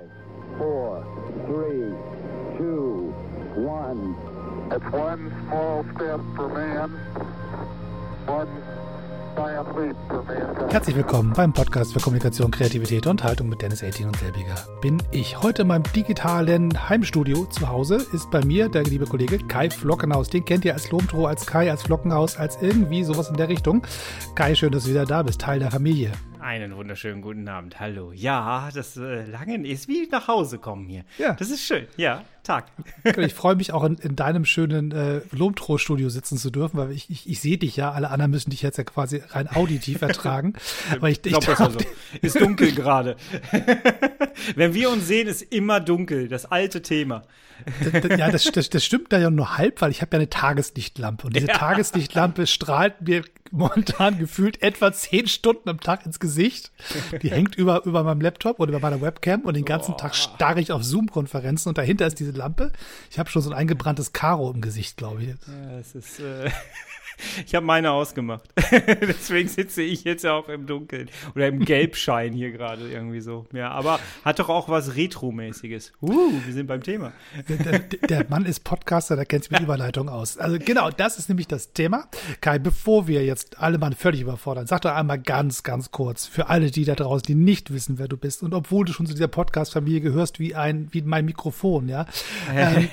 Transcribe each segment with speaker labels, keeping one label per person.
Speaker 1: Five, four, three, two, one. It's one small step for man, one giant leap for mankind.
Speaker 2: Herzlich willkommen beim Podcast für Kommunikation, Kreativität und Haltung mit Dennis 18 und selbiger. Bin ich heute in meinem digitalen Heimstudio zu Hause, ist bei mir der liebe Kollege Kai Flockenhaus. Den kennt ihr als Lomtro, als Kai, als Flockenhaus, als irgendwie sowas in der Richtung. Kai, schön, dass du wieder da bist, Teil der Familie.
Speaker 3: Einen wunderschönen guten Abend. Hallo. Ja, das äh, lange ist wie nach Hause kommen hier.
Speaker 2: Ja.
Speaker 3: Das ist schön. Ja, Tag.
Speaker 2: Ich freue mich auch in, in deinem schönen äh, Lomtro-Studio sitzen zu dürfen, weil ich, ich, ich sehe dich ja, alle anderen müssen dich jetzt ja quasi rein auditiv ertragen. Aber ich, ich
Speaker 3: Glaub, das war so. Ist dunkel gerade. Wenn wir uns sehen, ist immer dunkel. Das alte Thema.
Speaker 2: Ja, das, das, das stimmt da ja nur halb, weil ich habe ja eine Tageslichtlampe und diese
Speaker 3: Ja.
Speaker 2: Tageslichtlampe strahlt mir momentan gefühlt etwa zehn Stunden am Tag ins Gesicht. Die hängt über, über meinem Laptop oder über meiner Webcam und den ganzen Tag starre ich auf Zoom-Konferenzen und dahinter ist diese Lampe. Ich habe schon so ein eingebranntes Karo im Gesicht, glaube ich.
Speaker 3: Ja, es ist. Äh, ich habe meine ausgemacht. Deswegen sitze ich jetzt ja auch im Dunkeln. Oder im Gelbschein hier gerade irgendwie so. Ja, aber hat doch auch was Retro-mäßiges. Uh, wir sind beim Thema.
Speaker 2: Der, der, der Mann ist Podcaster, der kennt sich mit Überleitung aus. Also genau, das ist nämlich das Thema. Kai, bevor wir jetzt alle mal völlig überfordern, sag doch einmal ganz, ganz kurz für alle die da draußen, die nicht wissen, wer du bist und obwohl du schon zu dieser Podcast-Familie gehörst wie ein, wie mein Mikrofon, ja. Ähm,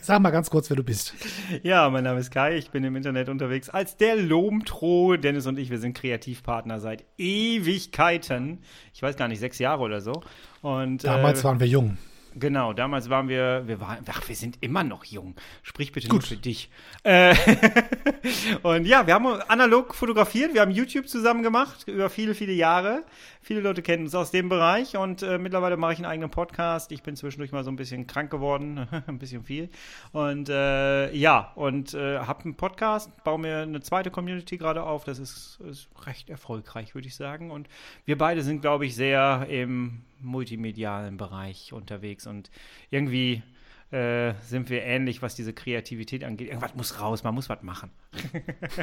Speaker 2: sag mal ganz kurz, wer du bist.
Speaker 3: Ja, mein Name ist Kai, ich bin im Internet unterwegs als der Lomtro. Dennis und ich, wir sind Kreativpartner seit Ewigkeiten. Ich weiß gar nicht, sechs Jahre oder so. Und,
Speaker 2: Damals
Speaker 3: äh,
Speaker 2: waren wir jung.
Speaker 3: Genau, damals waren wir, wir waren, ach, wir sind immer noch jung. Sprich bitte nur für dich. Äh, und ja, wir haben analog fotografiert, wir haben YouTube zusammen gemacht über viele, viele Jahre. Viele Leute kennen uns aus dem Bereich und äh, mittlerweile mache ich einen eigenen Podcast. Ich bin zwischendurch mal so ein bisschen krank geworden, ein bisschen viel. Und äh, ja, und äh, habe einen Podcast, baue mir eine zweite Community gerade auf. Das ist, ist recht erfolgreich, würde ich sagen. Und wir beide sind, glaube ich, sehr im multimedialen Bereich unterwegs und irgendwie äh, sind wir ähnlich, was diese Kreativität angeht. Irgendwas muss raus, man muss was machen.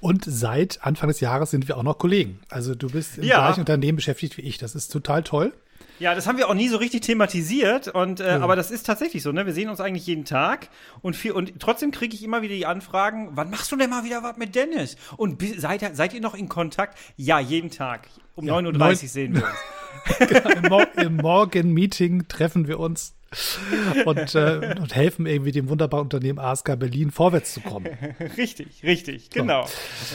Speaker 2: Und seit Anfang des Jahres sind wir auch noch Kollegen. Also du bist im
Speaker 3: Ja.
Speaker 2: gleichen Unternehmen beschäftigt wie ich. Das ist total toll.
Speaker 3: Ja, das haben wir auch nie so richtig thematisiert und äh, aber das ist tatsächlich so, ne? Wir sehen uns eigentlich jeden Tag und viel, und trotzdem kriege ich immer wieder die Anfragen, wann machst du denn mal wieder was mit Dennis? Und seid, ihr- seid ihr noch in Kontakt? Ja, jeden Tag. Um
Speaker 2: Ja,
Speaker 3: 9.30 Uhr sehen wir uns.
Speaker 2: Genau, Im, Mor im Morgen-Meeting treffen wir uns und, äh, und helfen irgendwie dem wunderbaren Unternehmen ASK Berlin vorwärts zu kommen.
Speaker 3: Richtig, richtig, genau.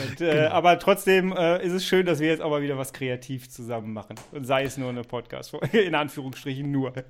Speaker 3: Und, äh, Aber trotzdem äh, ist es schön, dass wir jetzt auch mal wieder was kreativ zusammen machen. Und sei es nur eine Podcast, in Anführungsstrichen nur.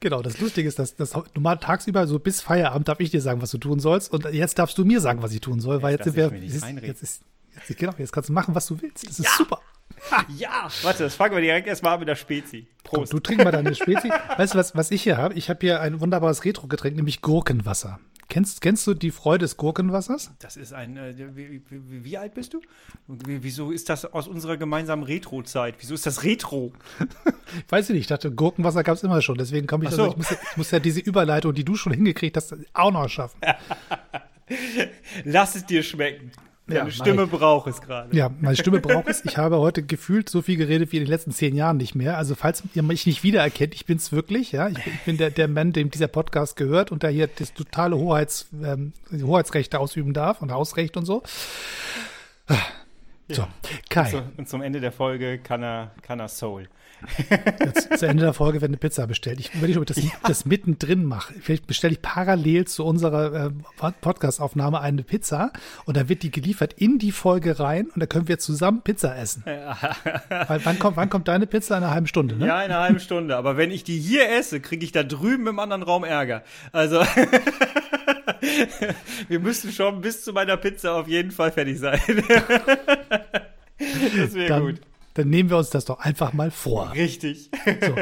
Speaker 2: Genau, das Lustige ist, dass, dass normal tagsüber so bis Feierabend darf ich dir sagen, was du tun sollst und jetzt darfst du mir sagen, was ich tun soll, weil jetzt
Speaker 3: Jetzt
Speaker 2: sind wir, jetzt, ist, jetzt, genau, jetzt kannst du machen, was du willst. Das ist super.
Speaker 3: Ja, warte, das fangen wir direkt erstmal an mit der Spezi. Prost.
Speaker 2: Du trink mal deine Spezi. weißt du, was, was ich hier habe? Ich habe hier ein wunderbares Retro-Getränk, nämlich Gurkenwasser. Kennst, kennst du die Freude des Gurkenwassers?
Speaker 3: Das ist ein. Äh, wie, wie, wie alt bist du? Wie, wieso ist das aus unserer gemeinsamen Retro-Zeit? Wieso ist das Retro?
Speaker 2: Weiß ich nicht, ich dachte, Gurkenwasser gab es immer schon. Deswegen komme ich,
Speaker 3: so.
Speaker 2: also, ich, muss, ja- ich muss ja diese Überleitung, die du schon hingekriegt hast, auch noch schaffen.
Speaker 3: Lass es dir schmecken.
Speaker 2: Ja,
Speaker 3: Deine
Speaker 2: mach
Speaker 3: Stimme
Speaker 2: ich.
Speaker 3: braucht es gerade.
Speaker 2: Ja, meine Stimme braucht es. Ich habe heute gefühlt so viel geredet wie in den letzten zehn Jahren nicht mehr. Also falls ihr mich nicht wiedererkennt, ich bin's wirklich. Ja, ich bin, ich bin der, der Mann, dem dieser Podcast gehört und der hier das totale Hoheits, ähm, Hoheitsrechte ausüben darf und Hausrecht und so. So, Kai,
Speaker 3: So, und zum Ende der Folge kann er, kann er Soul.
Speaker 2: Jetzt zu Ende der Folge werden eine Pizza bestellt. Ich überlege, ob ich das, das mittendrin mache. Vielleicht bestelle ich parallel zu unserer äh, Podcast-Aufnahme eine Pizza und dann wird die geliefert in die Folge rein und dann können wir zusammen Pizza essen. Weil, wann, kommt, wann kommt deine Pizza? In einer halben Stunde, ne?
Speaker 3: Ja, in einer halben Stunde. Aber wenn ich die hier esse, kriege ich da drüben im anderen Raum Ärger. Also, wir müssen schon bis zu meiner Pizza auf jeden Fall fertig sein. das wäre gut.
Speaker 2: Dann nehmen wir uns das doch einfach mal vor.
Speaker 3: Richtig.
Speaker 2: So.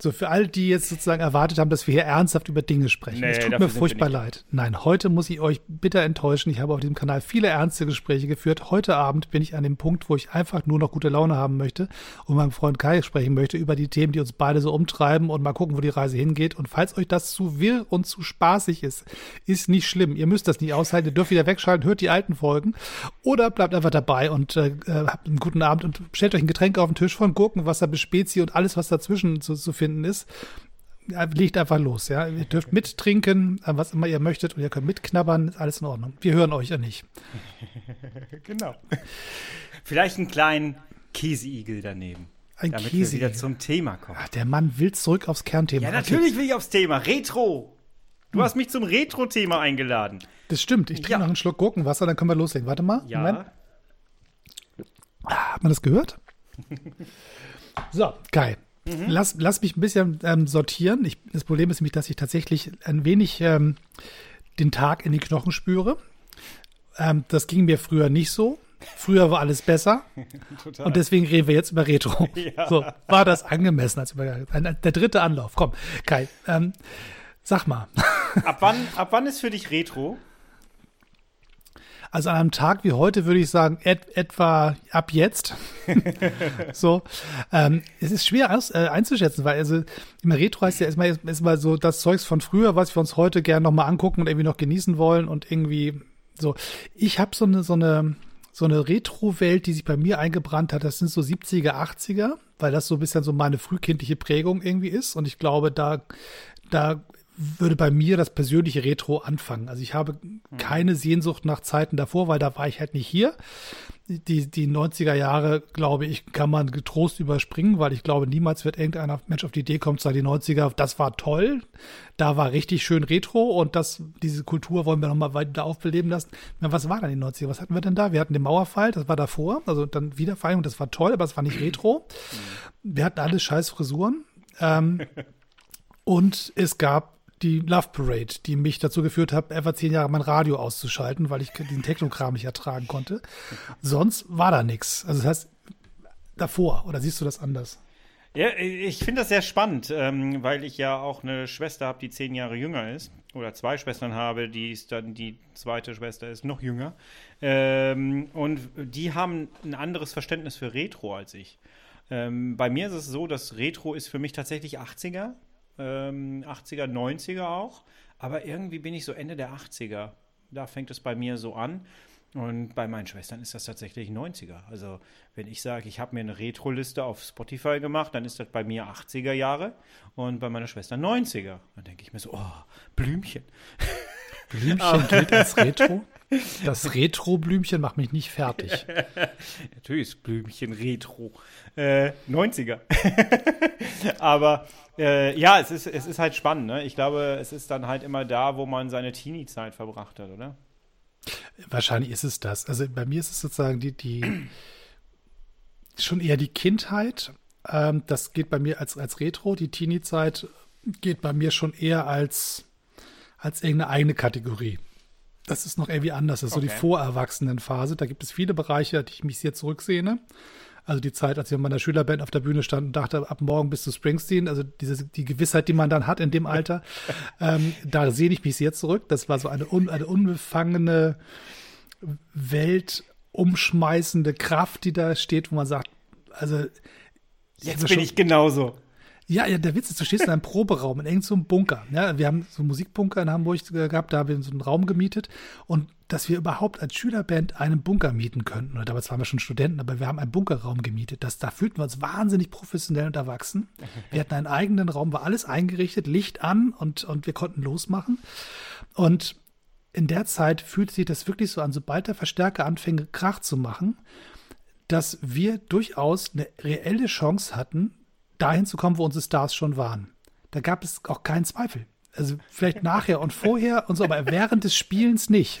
Speaker 2: So, für alle, die jetzt sozusagen erwartet haben, dass wir hier ernsthaft über Dinge sprechen.
Speaker 3: Nee,
Speaker 2: es tut mir furchtbar leid. Nein, heute muss ich euch bitter enttäuschen. Ich habe auf diesem Kanal viele ernste Gespräche geführt. Heute Abend bin ich an dem Punkt, wo ich einfach nur noch gute Laune haben möchte und meinem Freund Kai sprechen möchte über die Themen, die uns beide so umtreiben und mal gucken, wo die Reise hingeht. Und falls euch das zu wirr und zu spaßig ist, ist nicht schlimm. Ihr müsst das nicht aushalten. Ihr dürft wieder wegschalten, hört die alten Folgen oder bleibt einfach dabei und äh, habt einen guten Abend und stellt stellt euch ein Getränk auf den Tisch von Gurken, Wasser, Bespezi und alles, was dazwischen zu, zu finden ist. Legt einfach los, ja. Ihr dürft mittrinken, äh, was immer ihr möchtet, und ihr könnt mitknabbern, ist alles in Ordnung. Wir hören euch ja nicht.
Speaker 3: genau. Vielleicht einen kleinen Käseigel daneben.
Speaker 2: Ein
Speaker 3: damit
Speaker 2: Käse.
Speaker 3: wir wieder zum Thema kommen.
Speaker 2: Ach, der Mann will zurück aufs Kernthema.
Speaker 3: Ja, natürlich will ich aufs Thema. Retro. Du hast mich zum Retro-Thema eingeladen.
Speaker 2: Das stimmt. Ich trinke
Speaker 3: Ja.
Speaker 2: noch einen Schluck Gurkenwasser, dann können wir loslegen. Warte mal.
Speaker 3: Ja.
Speaker 2: Moment. Ah, Hat man das gehört? so, geil.
Speaker 3: Mhm.
Speaker 2: Lass, lass mich ein bisschen ähm, sortieren. Ich, das Problem ist nämlich, dass ich tatsächlich ein wenig ähm, den Tag in den Knochen spüre. Ähm, das ging mir früher nicht so. Früher war alles besser.
Speaker 3: Total.
Speaker 2: Und deswegen reden wir jetzt über Retro.
Speaker 3: Ja.
Speaker 2: So, war das angemessen als Übergang? Der dritte Anlauf. Komm, Kai, ähm, sag mal.
Speaker 3: ab, wann, ab wann ist für dich Retro?
Speaker 2: Also an einem Tag wie heute würde ich sagen, et, etwa ab jetzt. so. Ähm, es ist schwer aus, äh, einzuschätzen, weil also immer Retro heißt ja erstmal, erstmal so das Zeugs von früher, was wir uns heute gerne nochmal angucken und irgendwie noch genießen wollen und irgendwie so. Ich habe so eine, so eine, so eine Retro-Welt, die sich bei mir eingebrannt hat. Das sind so 70er, 80er, weil das so ein bisschen so meine frühkindliche Prägung irgendwie ist. Und ich glaube, da, da würde bei mir das persönliche Retro anfangen. Also ich habe keine Sehnsucht nach Zeiten davor, weil da war ich halt nicht hier. Die, die 90er Jahre, glaube ich, kann man getrost überspringen, weil ich glaube, niemals wird irgendeiner Mensch auf die Idee kommen, zu sagen, die 90er, das war toll, da war richtig schön Retro und das, diese Kultur wollen wir nochmal weiter aufbeleben lassen. Na, was war dann die 90er? Was hatten wir denn da? Wir hatten den Mauerfall, das war davor, also dann Wiedervereinigung, das war toll, aber es war nicht Retro. Wir hatten alle scheiß Frisuren. Ähm, und es gab die Love Parade, die mich dazu geführt hat, etwa zehn Jahre mein Radio auszuschalten, weil ich diesen Technokram nicht ertragen konnte. Sonst war da nichts. Also das heißt, davor, oder siehst du das anders?
Speaker 3: Ja, ich finde das sehr spannend, ähm, weil ich ja auch eine Schwester habe, die zehn Jahre jünger ist. Oder zwei Schwestern habe, die ist dann die zweite Schwester ist noch jünger. Ähm, und die haben ein anderes Verständnis für Retro als ich. Ähm, bei mir ist es so, dass Retro ist für mich tatsächlich 80er, ähm, 80er, 90er auch. Aber irgendwie bin ich so Ende der 80er. Da fängt es bei mir so an. Und bei meinen Schwestern ist das tatsächlich 90er. Also, wenn ich sage, ich habe mir eine Retro-Liste auf Spotify gemacht, dann ist das bei mir 80er Jahre und bei meiner Schwester 90er. Dann denke ich mir so, oh, Blümchen.
Speaker 2: Blümchen gilt als Retro. Das Retro-Blümchen macht mich nicht fertig.
Speaker 3: Natürlich ist Blümchen Retro. Äh, 90er. Aber äh, ja, es ist, es ist halt spannend. Ne? Ich glaube, es ist dann halt immer da, wo man seine Teenie-Zeit verbracht hat, oder?
Speaker 2: Wahrscheinlich ist es das. Also bei mir ist es sozusagen die, die schon eher die Kindheit. Ähm, das geht bei mir als, als Retro. Die Teenie-Zeit geht bei mir schon eher als, als irgendeine eigene Kategorie. Das ist noch irgendwie anders. Das ist so die
Speaker 3: Okay.
Speaker 2: Vorerwachsenenphase. Da gibt es viele Bereiche, die ich mich sehr zurücksehne. Also die Zeit, als ich in meiner Schülerband auf der Bühne stand und dachte, ab morgen bist du Springsteen, also diese, die Gewissheit, die man dann hat in dem Alter, ähm, da sehne ich mich sehr zurück. Das war so eine, un, eine unbefangene, weltumschmeißende Kraft, die da steht, wo man sagt, also
Speaker 3: Jetzt bin
Speaker 2: schon-
Speaker 3: ich genauso.
Speaker 2: Ja, ja, der Witz ist, du stehst in einem Proberaum, in irgendeinem Bunker. Ja, wir haben so einen Musikbunker in Hamburg äh, gehabt, da haben wir so einen Raum gemietet. Und dass wir überhaupt als Schülerband einen Bunker mieten könnten, oder damals waren wir schon Studenten, aber wir haben einen Bunkerraum gemietet. Das, da fühlten wir uns wahnsinnig professionell und erwachsen. Wir hatten einen eigenen Raum, war alles eingerichtet, Licht an und, und wir konnten losmachen. Und in der Zeit fühlte sich das wirklich so an, sobald der Verstärker anfing, Krach zu machen, dass wir durchaus eine reelle Chance hatten, dahin zu kommen, wo unsere Stars schon waren. Da gab es auch keinen Zweifel. Also vielleicht nachher und vorher und so, aber während des Spielens nicht.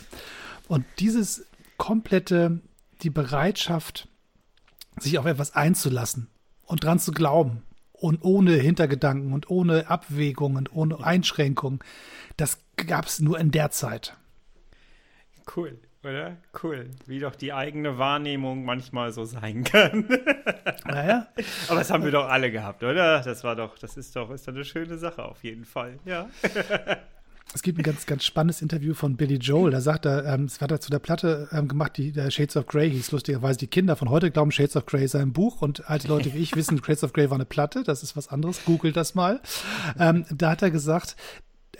Speaker 2: Und dieses komplette, die Bereitschaft, sich auf etwas einzulassen und dran zu glauben und ohne Hintergedanken und ohne Abwägungen und ohne Einschränkungen, das gab es nur in der Zeit.
Speaker 3: Cool, oder? Cool. Wie doch die eigene Wahrnehmung manchmal so sein kann.
Speaker 2: Naja,
Speaker 3: Aber das haben wir doch alle gehabt, oder? Das war doch, das ist doch, ist doch eine schöne Sache auf jeden Fall. Ja.
Speaker 2: Es gibt ein ganz, ganz spannendes Interview von Billy Joel. Da sagt er, ähm, es hat er zu der Platte ähm, gemacht, die der Shades of Grey hieß. Lustigerweise, die Kinder von heute glauben, Shades of Grey sei ein Buch und alte Leute wie ich wissen, Shades of Grey war eine Platte. Das ist was anderes. Googelt das mal. Ähm, da hat er gesagt,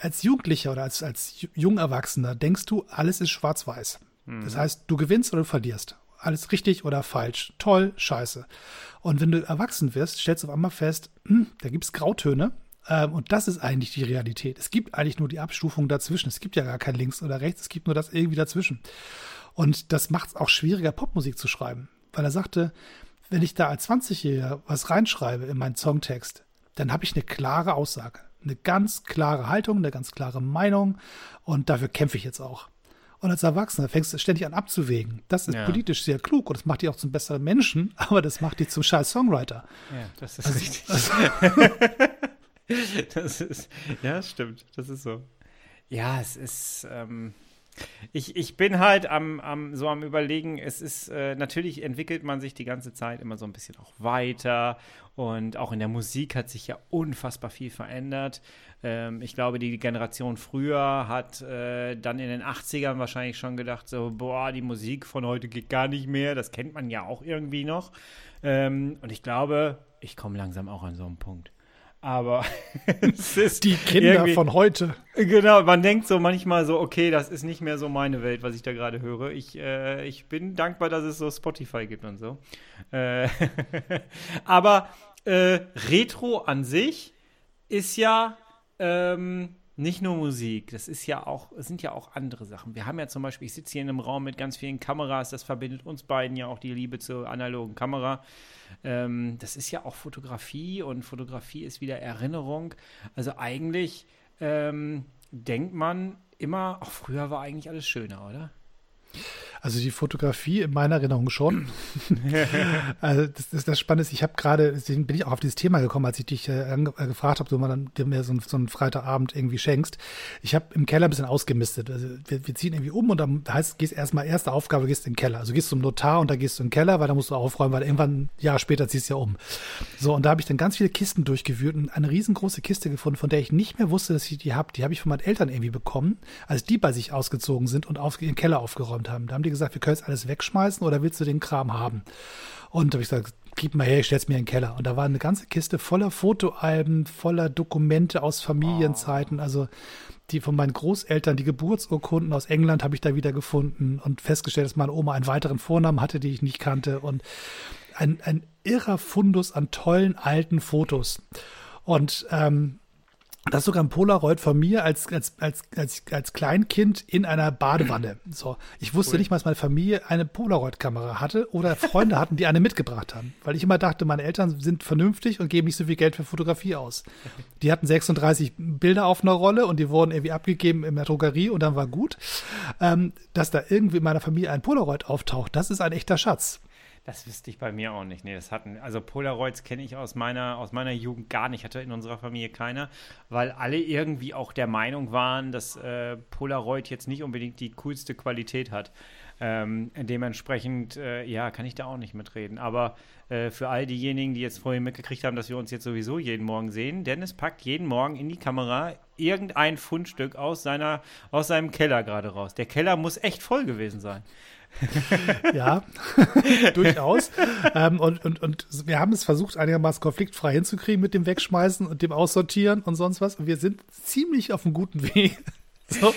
Speaker 2: als Jugendlicher oder als, als Jungerwachsener denkst du, alles ist schwarz-weiß. Das heißt, du gewinnst oder du verlierst. alles richtig oder falsch, toll, scheiße. Und wenn du erwachsen wirst, stellst du auf einmal fest, hm, da gibt es Grautöne. Ähm, und das ist eigentlich die Realität. Es gibt eigentlich nur die Abstufung dazwischen. Es gibt ja gar kein links oder rechts, es gibt nur das irgendwie dazwischen. Und das macht es auch schwieriger, Popmusik zu schreiben. Weil er sagte, wenn ich da als 20-Jähriger was reinschreibe in meinen Songtext, dann habe ich eine klare Aussage, eine ganz klare Haltung, eine ganz klare Meinung und dafür kämpfe ich jetzt auch. Und als Erwachsener fängst du ständig an abzuwägen. Das ist ja. politisch sehr klug und das macht dich auch zum besseren Menschen, aber das macht dich zum scheiß Songwriter.
Speaker 3: Ja, das ist also, richtig. das ist, ja, das stimmt. Das ist so. Ja, es ist, ähm, ich, ich bin halt am, am, so am Überlegen, es ist, äh, natürlich entwickelt man sich die ganze Zeit immer so ein bisschen auch weiter und auch in der Musik hat sich ja unfassbar viel verändert. Ähm, ich glaube, die Generation früher hat äh, dann in den 80ern wahrscheinlich schon gedacht, so, boah, die Musik von heute geht gar nicht mehr, das kennt man ja auch irgendwie noch. Ähm, und ich glaube, ich komme langsam auch an so einen Punkt aber
Speaker 2: es ist die Kinder von heute.
Speaker 3: Genau, man denkt so manchmal so, okay, das ist nicht mehr so meine Welt, was ich da gerade höre. Ich, äh, ich bin dankbar, dass es so Spotify gibt und so. Äh, aber äh, Retro an sich ist ja ähm, nicht nur Musik, das ist ja auch, sind ja auch andere Sachen. Wir haben ja zum Beispiel, ich sitze hier in einem Raum mit ganz vielen Kameras, das verbindet uns beiden ja auch die Liebe zur analogen Kamera. Ähm, das ist ja auch Fotografie und Fotografie ist wieder Erinnerung. Also eigentlich ähm, denkt man immer, auch früher war eigentlich alles schöner, oder?
Speaker 2: Also die Fotografie in meiner Erinnerung schon. also das, das, das Spannende ist, ich habe gerade, deswegen bin ich auch auf dieses Thema gekommen, als ich dich äh, äh gefragt habe, du mal dann, mir so, so einen Freitagabend irgendwie schenkst. Ich habe im Keller ein bisschen ausgemistet. Also wir, wir, ziehen irgendwie um und dann heißt, gehst erstmal erste Aufgabe, gehst in den Keller. Also gehst zum Notar und da gehst du in den Keller, weil da musst du aufräumen, weil irgendwann ein Jahr später ziehst du ja um. So, und da habe ich dann ganz viele Kisten durchgewühlt und eine riesengroße Kiste gefunden, von der ich nicht mehr wusste, dass ich die habe. Die habe ich von meinen Eltern irgendwie bekommen, als die bei sich ausgezogen sind und auf, in den Keller aufgeräumt haben. Da haben die gesagt, wir können jetzt alles wegschmeißen oder willst du den Kram haben? Und da habe ich gesagt, gib mal her, ich stell's mir in den Keller. Und da war eine ganze Kiste voller Fotoalben, voller Dokumente aus Familienzeiten, also die von meinen Großeltern, die Geburtsurkunden aus England habe ich da wieder gefunden und festgestellt, dass meine Oma einen weiteren Vornamen hatte, die ich nicht kannte und ein, ein irrer Fundus an tollen alten Fotos. Und ähm, das ist sogar ein Polaroid von mir als, als, als, als, als Kleinkind in einer Badewanne. So, ich wusste cool. nicht mal, dass meine Familie eine Polaroid-Kamera hatte oder Freunde hatten, die eine mitgebracht haben. Weil ich immer dachte, meine Eltern sind vernünftig und geben nicht so viel Geld für Fotografie aus. Die hatten 36 Bilder auf einer Rolle und die wurden irgendwie abgegeben in der Drogerie und dann war gut. Ähm, dass da irgendwie in meiner Familie ein Polaroid auftaucht, das ist ein echter Schatz.
Speaker 3: Das wüsste ich bei mir auch nicht. Nee, das hatten, also Polaroids kenne ich aus meiner, aus meiner Jugend gar nicht, hatte in unserer Familie keiner, weil alle irgendwie auch der Meinung waren, dass äh, Polaroid jetzt nicht unbedingt die coolste Qualität hat. Ähm, dementsprechend, äh, ja, kann ich da auch nicht mitreden. Aber äh, für all diejenigen, die jetzt vorhin mitgekriegt haben, dass wir uns jetzt sowieso jeden Morgen sehen, Dennis packt jeden Morgen in die Kamera irgendein Fundstück aus, seiner, aus seinem Keller gerade raus. Der Keller muss echt voll gewesen sein.
Speaker 2: ja, durchaus. ähm, und, und, und wir haben es versucht, einigermaßen konfliktfrei hinzukriegen mit dem Wegschmeißen und dem Aussortieren und sonst was. Und wir sind ziemlich auf einem guten Weg. So.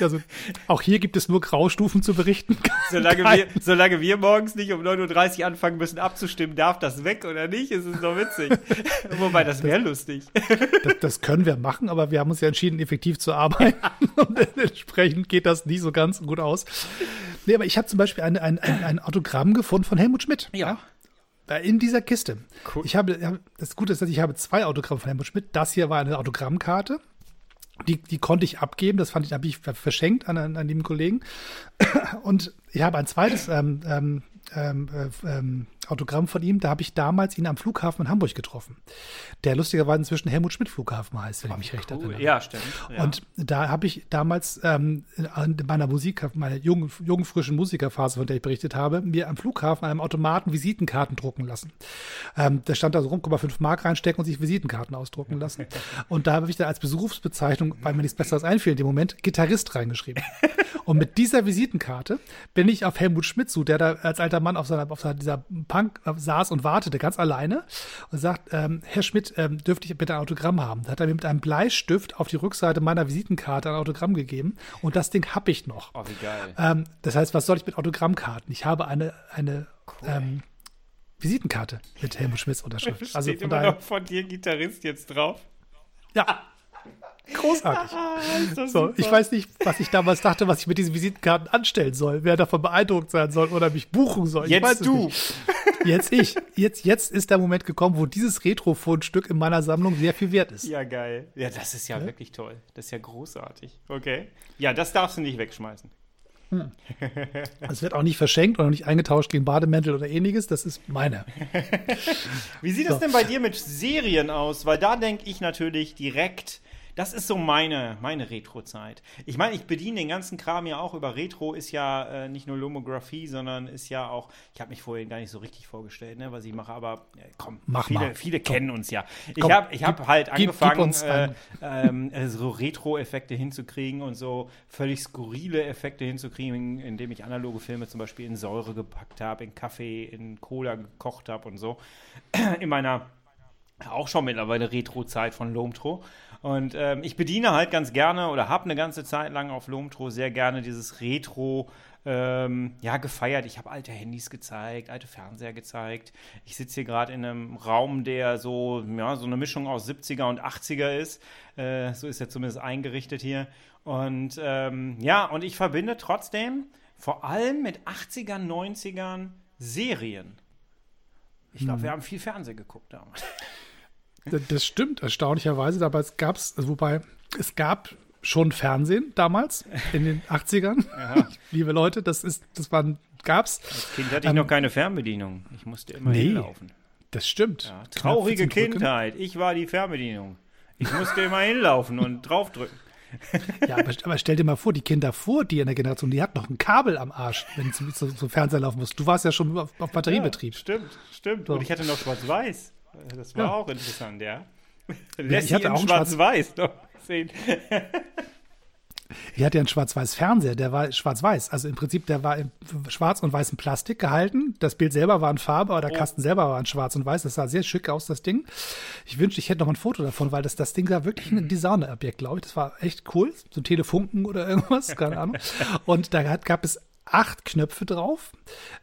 Speaker 2: Also, auch hier gibt es nur Graustufen zu berichten.
Speaker 3: Solange wir, solange wir morgens nicht um 9.30 Uhr anfangen müssen abzustimmen, darf das weg oder nicht, ist es doch witzig. Wobei, das wäre lustig.
Speaker 2: Das, das, können wir machen, aber wir haben uns ja entschieden, effektiv zu arbeiten. Und entsprechend geht das nie so ganz gut aus. Nee, aber ich habe zum Beispiel ein, ein, ein, Autogramm gefunden von Helmut Schmidt.
Speaker 3: Ja.
Speaker 2: ja. In dieser Kiste. Cool. Ich habe, das Gute ist, dass ich habe zwei Autogramme von Helmut Schmidt. Das hier war eine Autogrammkarte. Die, die konnte ich abgeben, das fand ich, habe ich verschenkt an, an, an den Kollegen. Und ich habe ein zweites ähm, ähm, ähm, äh, ähm, Autogramm von ihm, da habe ich damals ihn am Flughafen in Hamburg getroffen. Der lustigerweise inzwischen Helmut Schmidt Flughafen heißt, wenn ich mich recht cool. erinnere.
Speaker 3: Ja, stimmt. Ja.
Speaker 2: Und da habe ich damals ähm, in meiner Musik, meiner jungen, jungen, frischen Musikerphase, von der ich berichtet habe, mir am Flughafen einem Automaten Visitenkarten drucken lassen. Ähm, da stand da so rum, 5 Mark reinstecken und sich Visitenkarten ausdrucken lassen. und da habe ich dann als Berufsbezeichnung, weil mir nichts Besseres einfiel in dem Moment, Gitarrist reingeschrieben. Und mit dieser Visitenkarte bin ich auf Helmut Schmidt zu, der da als alter Mann auf seiner, auf seiner dieser Punk saß und wartete ganz alleine und sagt, ähm, Herr Schmidt, ähm, dürfte ich bitte ein Autogramm haben? Da hat er mir mit einem Bleistift auf die Rückseite meiner Visitenkarte ein Autogramm gegeben und das Ding habe ich noch.
Speaker 3: Oh, wie geil.
Speaker 2: Ähm, das heißt, was soll ich mit Autogrammkarten? Ich habe eine, eine
Speaker 3: Cool.
Speaker 2: ähm, Visitenkarte mit Helmut Schmidts Unterschrift.
Speaker 3: Steht
Speaker 2: Also von
Speaker 3: immer
Speaker 2: daher,
Speaker 3: noch von dir Gitarrist jetzt drauf.
Speaker 2: ja, großartig.
Speaker 3: Ah,
Speaker 2: So, ich weiß nicht, was ich damals dachte, was ich mit diesen Visitenkarten anstellen soll, wer davon beeindruckt sein soll oder mich buchen soll. ich weiß
Speaker 3: Jetzt du.
Speaker 2: Jetzt ich. Jetzt, jetzt ist der Moment gekommen, wo dieses Retro-Fundstück in meiner Sammlung sehr viel wert ist.
Speaker 3: Ja, geil. Ja, das ist ja, wirklich toll. Das ist ja großartig. Okay. Ja, das darfst du nicht wegschmeißen.
Speaker 2: Es wird auch nicht verschenkt oder nicht eingetauscht gegen Bademäntel oder ähnliches. Das ist meine.
Speaker 3: Wie sieht es denn bei dir mit Serien aus? Weil da denke ich natürlich direkt, das ist so meine, meine Retro-Zeit. Ich meine, ich bediene den ganzen Kram ja auch über Retro, ist ja äh, nicht nur Lomographie, sondern ist ja auch, ich habe mich vorhin gar nicht so richtig vorgestellt, ne, was ich mache, aber äh, komm,
Speaker 2: Mach
Speaker 3: viele,
Speaker 2: mal.
Speaker 3: viele kennen uns ja. Ich
Speaker 2: Komm,
Speaker 3: habe ich hab
Speaker 2: gib-
Speaker 3: halt
Speaker 2: gib- gib
Speaker 3: angefangen,
Speaker 2: uns
Speaker 3: äh, ähm, äh, so Retro-Effekte hinzukriegen und so völlig skurrile Effekte hinzukriegen, indem ich analoge Filme zum Beispiel in Säure gepackt habe, in Kaffee, in Cola gekocht habe und so. In meiner auch schon mittlerweile Retro-Zeit von Lomtro. Und ähm, ich bediene halt ganz gerne oder habe eine ganze Zeit lang auf Lomtro sehr gerne dieses Retro ähm, ja, gefeiert. Ich habe alte Handys gezeigt, alte Fernseher gezeigt. Ich sitze hier gerade in einem Raum, der so, ja, so eine Mischung aus 70er und 80er ist. Äh, so ist er zumindest eingerichtet hier. Und ähm, ja, und ich verbinde trotzdem vor allem mit 80ern, 90ern Serien. Ich glaube, wir haben viel Fernsehen geguckt damals.
Speaker 2: Das, stimmt, erstaunlicherweise. Dabei gab es, also wobei, es gab schon Fernsehen damals in den 80ern. Liebe Leute, das ist, das waren, gab's.
Speaker 3: Als Kind hatte ich noch keine Fernbedienung. Ich musste immer
Speaker 2: nee,
Speaker 3: hinlaufen.
Speaker 2: Das stimmt.
Speaker 3: Ja, traurige
Speaker 2: 14 Drücken.
Speaker 3: Kindheit. Ich war die Fernbedienung. Ich musste immer hinlaufen und draufdrücken.
Speaker 2: Ja, aber, aber stell dir mal vor, die Kinder vor dir in der Generation, die hatten noch ein Kabel am Arsch, wenn sie zum, zum Fernseher laufen musst. Du warst ja schon auf, auf Batteriebetrieb.
Speaker 3: Ja, stimmt, stimmt.
Speaker 2: So.
Speaker 3: Und ich hatte noch Schwarz-Weiß. Das war
Speaker 2: Ja.
Speaker 3: auch interessant, ja.
Speaker 2: ich
Speaker 3: Lässt
Speaker 2: hatte
Speaker 3: in
Speaker 2: auch ein Schwarz-
Speaker 3: Schwarz-Weiß noch sehen.
Speaker 2: Ich hatte ja einen Schwarz-Weiß-Fernseher, der war schwarz-weiß. Also im Prinzip, der war in schwarz und weißem Plastik gehalten. Das Bild selber war in Farbe, aber der
Speaker 3: Oh.
Speaker 2: Kasten selber war in schwarz und weiß. Das sah sehr schick aus, das Ding. Ich wünschte, ich hätte noch ein Foto davon, weil das, das Ding war wirklich ein Designerobjekt, glaube ich. Das war echt cool. So ein Telefunken oder irgendwas, keine Ahnung. Und da hat, gab es acht Knöpfe drauf.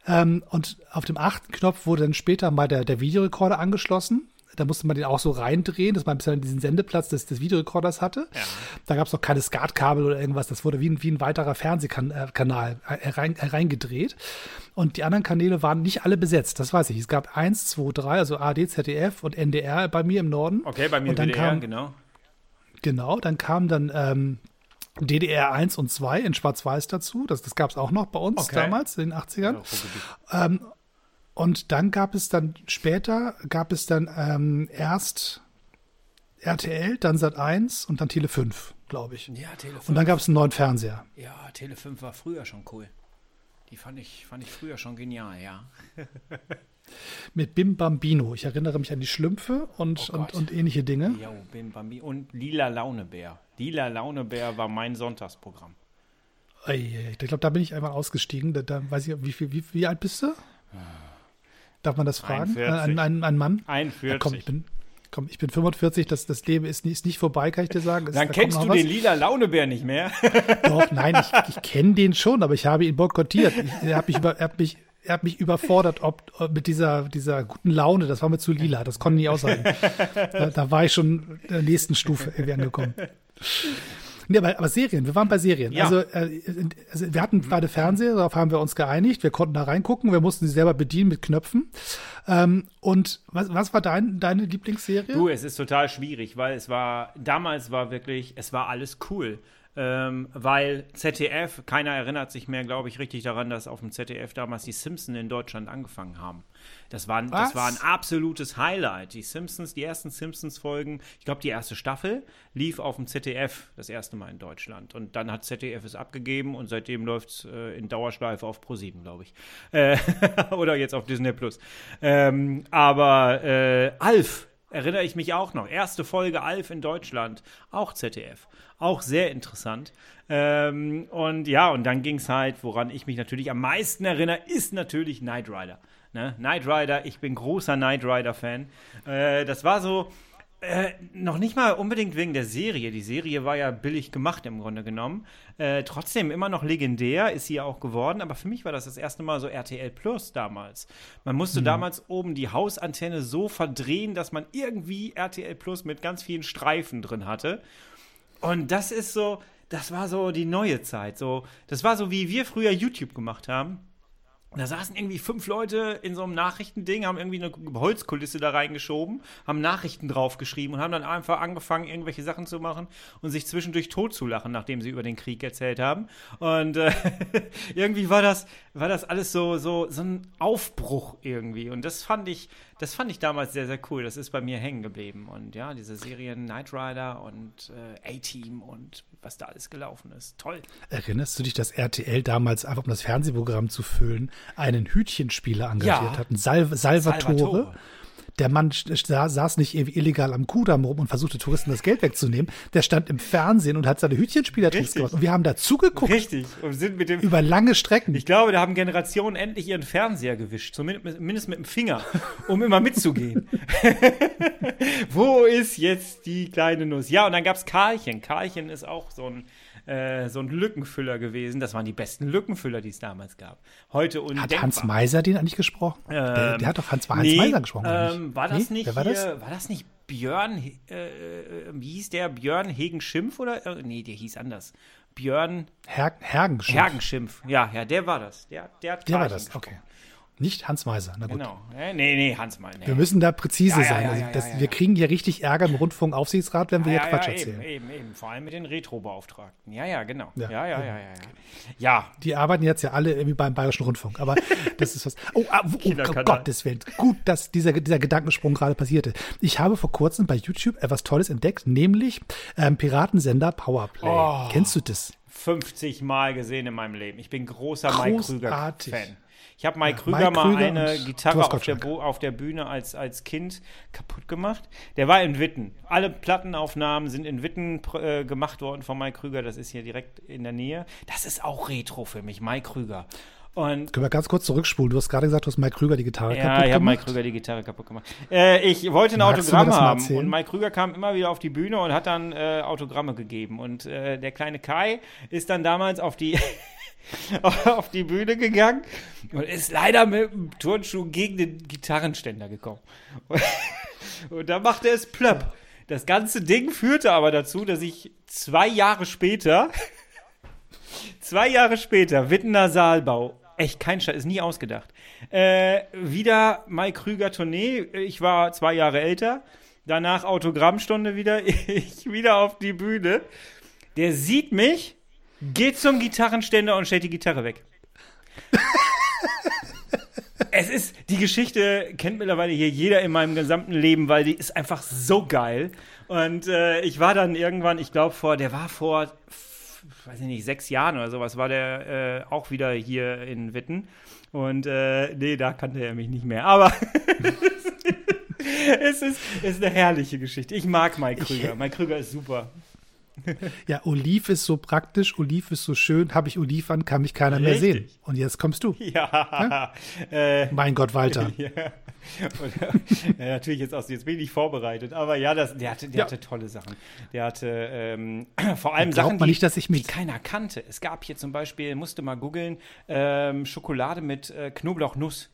Speaker 2: Ähm, und auf dem achten Knopf wurde dann später mal der, der Videorekorder angeschlossen. Da musste man den auch so reindrehen, dass man bis dann diesen Sendeplatz des, des Videorekorders hatte. Da gab es noch keine Skatkabel oder irgendwas. Das wurde wie ein, wie ein weiterer Fernsehkanal äh, rein, äh, reingedreht. Und die anderen Kanäle waren nicht alle besetzt. Das weiß ich. Es gab eins, zwei, drei, also AD, ZDF und NDR bei mir im Norden.
Speaker 3: Okay, bei mir
Speaker 2: und dann
Speaker 3: WDR,
Speaker 2: kam,
Speaker 3: genau.
Speaker 2: Genau, dann kam dann ähm, DDR 1 und 2 in Schwarz-Weiß dazu. Das, das gab es auch noch bei uns
Speaker 3: Okay.
Speaker 2: damals, in den 80ern.
Speaker 3: Ja,
Speaker 2: Ähm, und dann gab es dann später, gab es dann ähm, erst RTL, dann Sat 1 und dann Tele 5, glaube ich.
Speaker 3: ja, Tele 5.
Speaker 2: Und dann gab es einen neuen Fernseher.
Speaker 3: ja, Tele 5 war früher schon cool. Die fand ich, fand ich früher schon genial, ja.
Speaker 2: Mit Bim Bambino. Ich erinnere mich an die Schlümpfe und,
Speaker 3: Oh
Speaker 2: und, und ähnliche Dinge.
Speaker 3: Jo, Bim Bambi. Und Lila Launebär. Lila Launebär war mein Sonntagsprogramm.
Speaker 2: Ich glaube, da bin ich einmal ausgestiegen. Da, da weiß ich, wie, viel, wie, wie alt bist du? Darf man das fragen?
Speaker 3: 41.
Speaker 2: Ein, ein, ein Mann?
Speaker 3: 41.
Speaker 2: Ja, komm, ich bin, komm, ich bin 45, das, das Leben ist nicht, ist nicht vorbei, kann ich dir sagen. Es-
Speaker 3: Dann
Speaker 2: da
Speaker 3: kennst du
Speaker 2: noch
Speaker 3: den
Speaker 2: was.
Speaker 3: Lila Launebär nicht mehr.
Speaker 2: Doch, nein, ich, ich kenne den schon, aber ich habe ihn boykottiert. Ich, er hat mich, über, er hat mich, er hat mich überfordert ob, ob mit dieser, dieser guten Laune. Das war mir zu lila, das konnte ich nicht aushalten. Da, da war ich schon in der nächsten Stufe irgendwie angekommen. Nee, aber, aber Serien, wir waren bei Serien.
Speaker 3: Ja.
Speaker 2: Also, äh, also wir hatten beide Fernseher, darauf haben wir uns geeinigt. Wir konnten da reingucken, wir mussten sie selber bedienen mit Knöpfen. Ähm, und was, was war dein, deine Lieblingsserie?
Speaker 3: Du, es ist total schwierig, weil es war, damals war wirklich, es war alles cool. Ähm, weil ZDF, keiner erinnert sich mehr, glaube ich, richtig daran, dass auf dem ZDF damals die Simpsons in Deutschland angefangen haben. Das war, das war ein absolutes Highlight. Die Simpsons, die ersten Simpsons-Folgen, ich glaube, die erste Staffel lief auf dem ZDF das erste Mal in Deutschland. Und dann hat ZDF es abgegeben und seitdem läuft es äh, in Dauerschleife auf Pro7, glaube ich. Äh, oder jetzt auf Disney Plus. Ähm, aber äh, Alf, erinnere ich mich auch noch. Erste Folge Alf in Deutschland, auch ZDF. Auch sehr interessant. Ähm, und ja, und dann ging es halt, woran ich mich natürlich am meisten erinnere, ist natürlich Knight Rider. Ne? Knight Rider, ich bin großer Knight Rider-Fan. Äh, das war so, äh, noch nicht mal unbedingt wegen der Serie. Die Serie war ja billig gemacht im Grunde genommen. Äh, trotzdem immer noch legendär ist sie ja auch geworden. Aber für mich war das das erste Mal so RTL Plus damals. Man musste mhm. damals oben die Hausantenne so verdrehen, dass man irgendwie RTL Plus mit ganz vielen Streifen drin hatte. Und das ist so, das war so die neue Zeit. So, das war so, wie wir früher YouTube gemacht haben. Da saßen irgendwie fünf Leute in so einem Nachrichtending, haben irgendwie eine Holzkulisse da reingeschoben, haben Nachrichten draufgeschrieben und haben dann einfach angefangen, irgendwelche Sachen zu machen und sich zwischendurch totzulachen, nachdem sie über den Krieg erzählt haben. Und äh, irgendwie war das, war das alles so, so, so ein Aufbruch irgendwie. Und das fand ich, das fand ich damals sehr, sehr cool. Das ist bei mir hängen geblieben. Und ja, diese Serien Knight Rider und äh, A-Team und was da alles gelaufen ist. Toll.
Speaker 2: Erinnerst du dich, dass RTL damals, einfach um das Fernsehprogramm zu füllen, einen Hütchenspieler engagiert ja. hat, einen Sal Salvatore? Salvatore. Der Mann saß nicht illegal am Kudamm rum und versuchte Touristen das Geld wegzunehmen. Der stand im Fernsehen und hat seine Hütchenspielertricks gemacht. Und wir haben da zugeguckt.
Speaker 3: Richtig. Und sind mit dem.
Speaker 2: Über lange Strecken.
Speaker 3: Ich glaube, da haben Generationen endlich ihren Fernseher gewischt. Zumindest mit dem Finger, um immer mitzugehen. Wo ist jetzt die kleine Nuss? Ja, und dann gab es Karlchen. Karlchen ist auch so ein äh, so ein Lückenfüller gewesen. Das waren die besten Lückenfüller, die es damals gab. Heute undenkbar.
Speaker 2: Hat Hans Meiser den eigentlich gesprochen? Ähm, der, der, hat doch Hans, Hans
Speaker 3: nee,
Speaker 2: Meiser gesprochen.
Speaker 3: Ähm, war das nee? nicht war das? war das nicht Björn, äh, äh, wie hieß der? Björn Hegenschimpf oder? Äh, nee, der hieß anders. Björn
Speaker 2: Her Hergenschimpf.
Speaker 3: Hergenschimpf. Ja, ja, der war das. Der, der,
Speaker 2: der war das, gesprochen. okay. Nicht Hans Meiser. Na gut.
Speaker 3: Genau. Nee, nee, Hans Meiser. Nee.
Speaker 2: Wir müssen da präzise ja, sein. Ja, ja, also das, wir kriegen hier richtig Ärger im Rundfunkaufsichtsrat, wenn wir hier Quatsch erzählen.
Speaker 3: Eben, eben, eben. Vor allem mit den Retro-Beauftragten. Ja, ja, genau. Ja, ja, ja, ja, ja.
Speaker 2: Die arbeiten jetzt ja alle irgendwie beim Bayerischen Rundfunk. Aber das ist was. Oh, ah, oh, oh Gottes Willen. Gut, dass dieser, dieser Gedankensprung gerade passierte. Ich habe vor kurzem bei YouTube etwas Tolles entdeckt, nämlich ähm, Piratensender Powerplay. Oh. Kennst du das?
Speaker 3: 50 Mal gesehen in meinem Leben. Ich bin großer Mike Krüger-Fan. Ich habe Mike ja, Krüger Mike mal Krüger eine Gitarre auf der, auf der, Bühne als, als Kind kaputt gemacht. Der war in Witten. Alle Plattenaufnahmen sind in Witten äh, gemacht worden von Mike Krüger. Das ist hier direkt in der Nähe. Das ist auch Retro für mich, Mike Krüger. Und
Speaker 2: Können wir ganz kurz zurückspulen? Du hast gerade gesagt, du hast Mike Krüger die Gitarre
Speaker 3: ja,
Speaker 2: kaputt gemacht.
Speaker 3: Ja, ich habe Mike Krüger die Gitarre kaputt gemacht. Äh, ich wollte ein Magst Autogramm haben und Mike Krüger kam immer wieder auf die Bühne und hat dann äh, Autogramme gegeben. Und äh, der kleine Kai ist dann damals auf die auf die Bühne gegangen und ist leider mit dem Turnschuh gegen den Gitarrenständer gekommen. Und da machte es plöpp. Das ganze Ding führte aber dazu, dass ich zwei Jahre später, zwei Jahre später, Wittener Saalbau, echt kein Scheiß, ist nie ausgedacht, äh, wieder Mike Krüger Tournee. Ich war zwei Jahre älter. Danach Autogrammstunde wieder, ich wieder auf die Bühne. Der sieht mich geht zum Gitarrenständer und stellt die Gitarre weg. es ist, die Geschichte kennt mittlerweile hier jeder in meinem gesamten Leben, weil die ist einfach so geil. Und äh, ich war dann irgendwann, ich glaube vor, der war vor, weiß ich nicht, sechs Jahren oder sowas, war der äh, auch wieder hier in Witten. Und äh, nee, da kannte er mich nicht mehr. Aber es, ist, es ist eine herrliche Geschichte. Ich mag Mike Krüger. Mike Krüger ist super.
Speaker 2: Ja, Oliv ist so praktisch, Oliv ist so schön. Habe ich Oliv an, kann mich keiner Richtig. mehr sehen. Und jetzt kommst du.
Speaker 3: Ja. ja?
Speaker 2: Äh, mein Gott, Walter. Ja.
Speaker 3: Und, äh, natürlich jetzt auch, jetzt bin ich vorbereitet, aber ja, das, der, hatte, der ja. hatte tolle Sachen. Der hatte ähm, vor allem Sachen,
Speaker 2: die, nicht, dass ich
Speaker 3: die keiner kannte. Es gab hier zum Beispiel, musste mal googeln, ähm, Schokolade mit äh, Knoblauchnuss.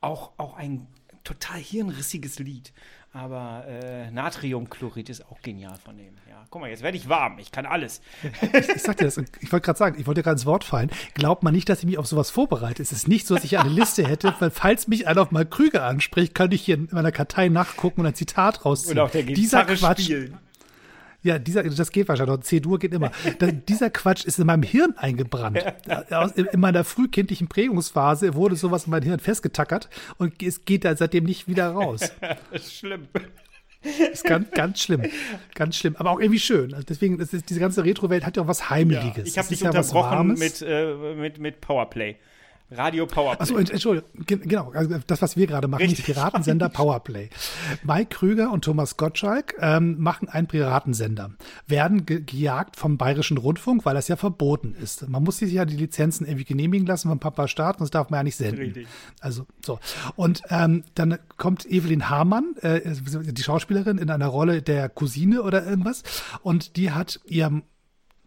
Speaker 3: Auch, auch ein total hirnrissiges Lied. Aber äh, Natriumchlorid ist auch genial von dem. Ja, guck mal, jetzt werde ich warm. Ich kann alles.
Speaker 2: ich, ich sag dir das, ich wollte gerade sagen, ich wollte gerade ins Wort fallen. Glaubt man nicht, dass ich mich auf sowas vorbereite. Es ist nicht so, dass ich eine Liste hätte, weil falls mich einer auf mal Krüger anspricht, könnte ich hier in meiner Kartei nachgucken und ein Zitat rausziehen.
Speaker 3: Und auf der Gitarre Dieser Quatsch, spielen.
Speaker 2: Ja, dieser, das geht wahrscheinlich noch. C-Dur geht immer. Das, dieser Quatsch ist in meinem Hirn eingebrannt. in meiner frühkindlichen Prägungsphase wurde sowas in meinem Hirn festgetackert und es geht da seitdem nicht wieder raus.
Speaker 3: Das ist schlimm.
Speaker 2: Das ist ganz, ganz schlimm. Ganz schlimm. Aber auch irgendwie schön. Also deswegen, ist, diese ganze Retro-Welt hat ja auch was Heimeliges. Ja,
Speaker 3: ich habe dich ja unterbrochen mit, äh, mit, mit Powerplay. Radio Powerplay.
Speaker 2: Achso, Entschuldigung, genau, also das, was wir gerade machen, Richtig. Piratensender Powerplay. Mike Krüger und Thomas Gottschalk ähm, machen einen Piratensender, werden ge gejagt vom Bayerischen Rundfunk, weil das ja verboten ist. Man muss sich ja die Lizenzen irgendwie genehmigen lassen vom Papa Staat, sonst darf man ja nicht senden. Richtig. Also so. Und ähm, dann kommt Evelyn Hamann, äh, die Schauspielerin, in einer Rolle der Cousine oder irgendwas, und die hat ihrem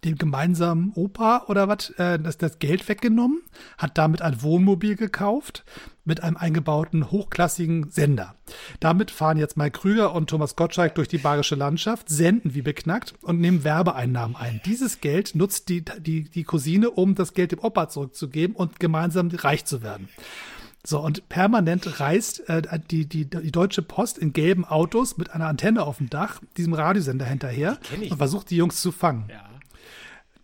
Speaker 2: dem gemeinsamen Opa oder was äh, das, das Geld weggenommen, hat damit ein Wohnmobil gekauft mit einem eingebauten hochklassigen Sender. Damit fahren jetzt Mike Krüger und Thomas Gottschalk durch die bayerische Landschaft, senden wie beknackt und nehmen Werbeeinnahmen ein. Dieses Geld nutzt die, die, die Cousine, um das Geld dem Opa zurückzugeben und gemeinsam reich zu werden. So, und permanent reist äh, die, die, die Deutsche Post in gelben Autos mit einer Antenne auf dem Dach, diesem Radiosender hinterher und versucht die Jungs zu fangen. Ja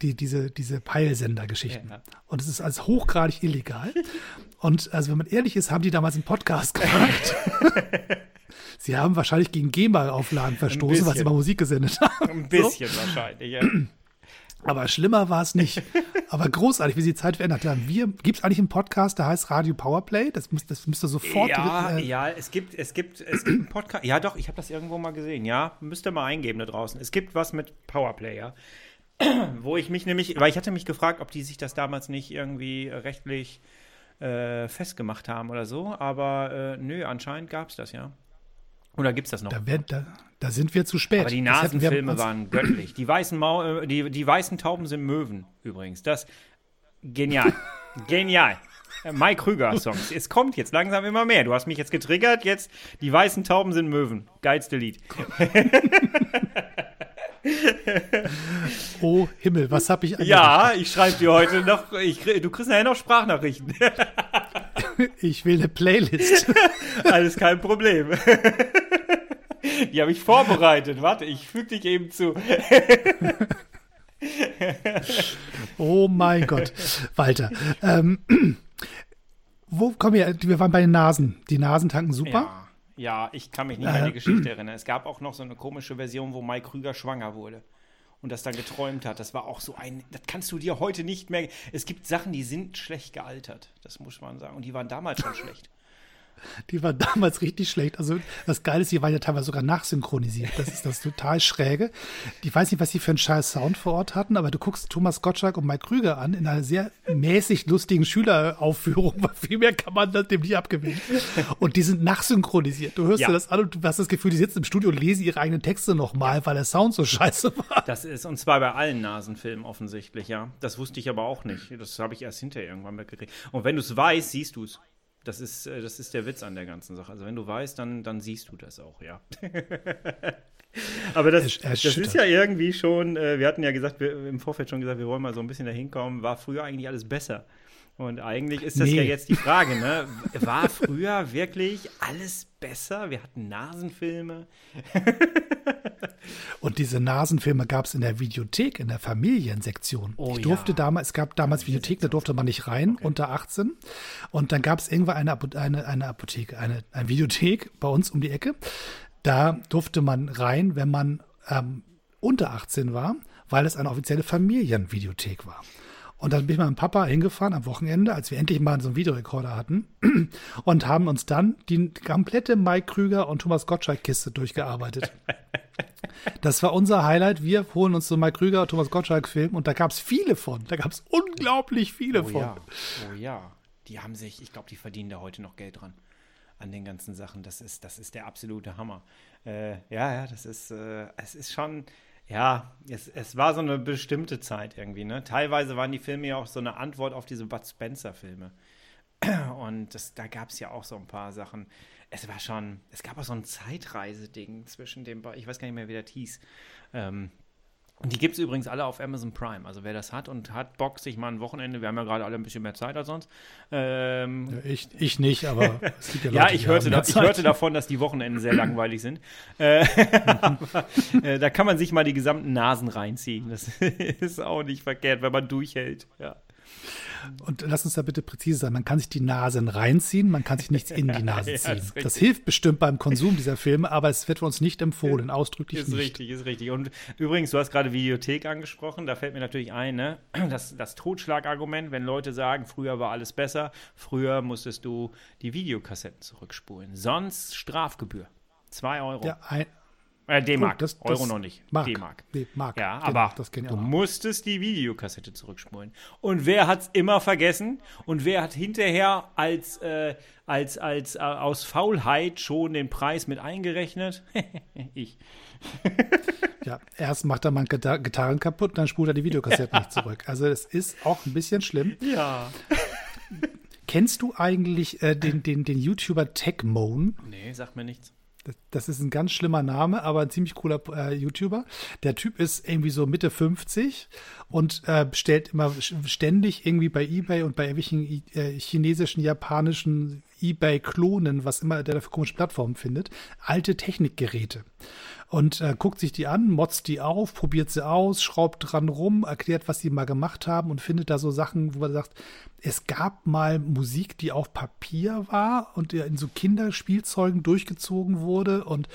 Speaker 2: die, diese, diese Peilsender-Geschichten. Ja. Und es ist als hochgradig illegal. Und also, wenn man ehrlich ist, haben die damals einen Podcast gemacht. sie haben wahrscheinlich gegen GEMA-Auflagen verstoßen, weil sie mal Musik gesendet haben.
Speaker 3: Ein bisschen so. wahrscheinlich, ja.
Speaker 2: Aber schlimmer war es nicht. Aber großartig, wie sie die Zeit verändert haben. Gibt es eigentlich einen Podcast, der heißt Radio Powerplay? Das, müsst, das müsste sofort.
Speaker 3: Ja, äh, ja, es gibt, es gibt, es gibt einen Podcast. Ja, doch, ich habe das irgendwo mal gesehen. Ja, müsst ihr mal eingeben da draußen. Es gibt was mit Powerplay, ja. wo ich mich nämlich, weil ich hatte mich gefragt, ob die sich das damals nicht irgendwie rechtlich äh, festgemacht haben oder so, aber äh, nö, anscheinend gab es das ja. Oder gibt es das noch?
Speaker 2: Da, wär, da, da, sind wir zu spät.
Speaker 3: Aber die Nasenfilme waren göttlich. Die weißen, Mau äh, die, die weißen Tauben sind Möwen übrigens. Das genial. genial. Äh, Mike Krüger Songs. Es kommt jetzt langsam immer mehr. Du hast mich jetzt getriggert. Jetzt die weißen Tauben sind Möwen. Geilste Lied.
Speaker 2: oh Himmel, was habe ich
Speaker 3: Ja, ich schreibe dir heute noch, ich, du kriegst nachher noch Sprachnachrichten.
Speaker 2: ich will eine Playlist.
Speaker 3: Alles kein Problem. Die habe ich vorbereitet. Warte, ich füge dich eben zu.
Speaker 2: oh mein Gott. Walter. Ähm, wo kommen wir? Wir waren bei den Nasen. Die Nasen tanken super.
Speaker 3: Ja. Ja, ich kann mich nicht an die Geschichte erinnern. Es gab auch noch so eine komische Version, wo Mike Krüger schwanger wurde und das dann geträumt hat. Das war auch so ein, das kannst du dir heute nicht mehr. Es gibt Sachen, die sind schlecht gealtert, das muss man sagen. Und die waren damals schon schlecht.
Speaker 2: Die war damals richtig schlecht. Also das Geile ist, die waren ja teilweise sogar nachsynchronisiert. Das ist das total schräge. Ich weiß nicht, was sie für einen scheiß Sound vor Ort hatten, aber du guckst Thomas Gottschalk und Mike Krüger an in einer sehr mäßig lustigen Schüleraufführung. Viel mehr kann man dem nicht abgewinnen. Und die sind nachsynchronisiert. Du hörst ja. dir das an und du hast das Gefühl, die sitzen im Studio und lesen ihre eigenen Texte nochmal, weil der Sound so scheiße war.
Speaker 3: Das ist, und zwar bei allen Nasenfilmen offensichtlich, ja. Das wusste ich aber auch nicht. Das habe ich erst hinterher irgendwann mitgekriegt. Und wenn du es weißt, siehst du es. Das ist, äh, das ist der Witz an der ganzen Sache. Also wenn du weißt, dann, dann siehst du das auch, ja. Aber das, das ist ja irgendwie schon, äh, wir hatten ja gesagt, wir, im Vorfeld schon gesagt, wir wollen mal so ein bisschen dahin kommen, war früher eigentlich alles besser? Und eigentlich ist das nee. ja jetzt die Frage, ne? War früher wirklich alles besser? Wir hatten Nasenfilme.
Speaker 2: Und diese Nasenfilme gab es in der Videothek, in der Familiensektion. Oh, ich durfte ja. damals, es gab damals Videothek, da durfte man nicht rein, okay. unter 18. Und dann gab es irgendwann eine, eine, eine Apotheke, eine, eine Videothek bei uns um die Ecke. Da durfte man rein, wenn man ähm, unter 18 war, weil es eine offizielle Familienvideothek war. Und dann bin ich mit meinem Papa hingefahren am Wochenende, als wir endlich mal so einen Videorekorder hatten und haben uns dann die komplette Mike Krüger und Thomas Gottschalk-Kiste durchgearbeitet. Das war unser Highlight. Wir holen uns so Mike Krüger, Thomas Gottschalk-Film und da gab es viele von. Da gab es unglaublich viele
Speaker 3: oh,
Speaker 2: von.
Speaker 3: Ja. Oh ja, die haben sich, ich glaube, die verdienen da heute noch Geld dran an den ganzen Sachen. Das ist, das ist der absolute Hammer. Äh, ja, ja, das ist, äh, es ist schon, ja, es, es war so eine bestimmte Zeit irgendwie, ne? Teilweise waren die Filme ja auch so eine Antwort auf diese Bud Spencer-Filme. Und das, da gab es ja auch so ein paar Sachen. Es war schon, es gab auch so ein Zeitreiseding zwischen dem, ich weiß gar nicht mehr, wie das hieß. Ähm, und die gibt es übrigens alle auf Amazon Prime. Also wer das hat und hat Bock, sich mal ein Wochenende, wir haben ja gerade alle ein bisschen mehr Zeit als sonst.
Speaker 2: Ähm, ich, ich nicht, aber
Speaker 3: es gibt ja Leute, Ja, ich hörte, da, ich hörte davon, dass die Wochenenden sehr langweilig sind. Äh, aber, äh, da kann man sich mal die gesamten Nasen reinziehen. Das ist auch nicht verkehrt, wenn man durchhält. Ja.
Speaker 2: Und lass uns da bitte präzise sein. Man kann sich die Nasen reinziehen, man kann sich nichts in die Nase
Speaker 3: Ja,
Speaker 2: ziehen.
Speaker 3: ist richtig.
Speaker 2: das hilft bestimmt beim Konsum dieser Filme, aber es wird uns nicht empfohlen, ausdrücklich
Speaker 3: Ist
Speaker 2: nicht.
Speaker 3: richtig, ist richtig. Und übrigens, du hast gerade Videothek angesprochen, da fällt mir natürlich ein, ne? das, das Totschlagargument, wenn Leute sagen, früher war alles besser, früher musstest du die Videokassetten zurückspulen. Sonst Strafgebühr. Zwei Euro.
Speaker 2: Ja, ein,
Speaker 3: Äh, D-Mark.
Speaker 2: Oh, das-
Speaker 3: Euro noch nicht.
Speaker 2: Mark.
Speaker 3: D-Mark.
Speaker 2: Nee, Mark.
Speaker 3: Ja,
Speaker 2: Genau,
Speaker 3: aber
Speaker 2: das
Speaker 3: du musstest die Videokassette zurückspulen. Und wer hat's immer vergessen? Und wer hat hinterher als, äh, als, als äh, aus Faulheit schon den Preis mit eingerechnet? ich.
Speaker 2: Ja, erst macht er mal Gita- Gitarren kaputt, dann spult er die Videokassette nicht zurück. Also es ist auch ein bisschen schlimm.
Speaker 3: Ja.
Speaker 2: Kennst du eigentlich äh, den, den, den YouTuber Techmoan?
Speaker 3: Nee, sagt mir nichts.
Speaker 2: Das, ist ein ganz schlimmer Name, aber ein ziemlich cooler äh, YouTuber. Der Typ ist irgendwie so Mitte 50 und äh, bestellt immer ständig irgendwie bei eBay und bei irgendwelchen äh, chinesischen, japanischen eBay-Klonen, was immer der für komische Plattformen findet, alte Technikgeräte. Und äh, guckt sich die an, motzt die auf, probiert sie aus, schraubt dran rum, erklärt, was sie mal gemacht haben und findet da so Sachen, wo man sagt, es gab mal Musik, die auf Papier war und in so Kinderspielzeugen durchgezogen wurde und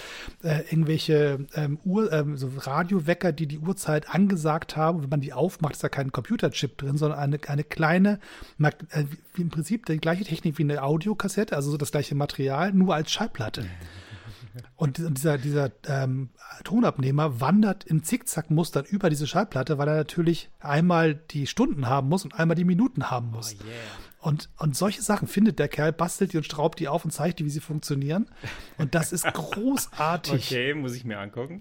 Speaker 2: äh, irgendwelche ähm, Uhr, ähm, so Radiowecker, die die Uhrzeit angesagt haben. Wenn man die aufmacht, ist da kein Computerchip drin, sondern eine, eine kleine, äh, wie im Prinzip die gleiche Technik wie eine Audiokassette, also so das gleiche Material, nur als Schallplatte. Und dieser, dieser ähm, Tonabnehmer wandert im Zickzackmuster über diese Schallplatte, weil er natürlich einmal die Stunden haben muss und einmal die Minuten haben muss. Und, und solche Sachen findet der Kerl, bastelt die und schraubt die auf und zeigt die, wie sie funktionieren. Und das ist großartig.
Speaker 3: Okay, muss ich mir angucken.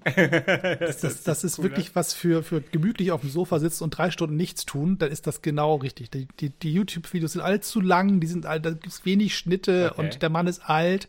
Speaker 2: Das, das ist wirklich was für, für gemütlich auf dem Sofa sitzen und drei Stunden nichts tun, dann ist das genau richtig. Die, die, die YouTube-Videos sind allzu lang, die sind da gibt es wenig Schnitte
Speaker 3: Okay.
Speaker 2: und der Mann ist alt.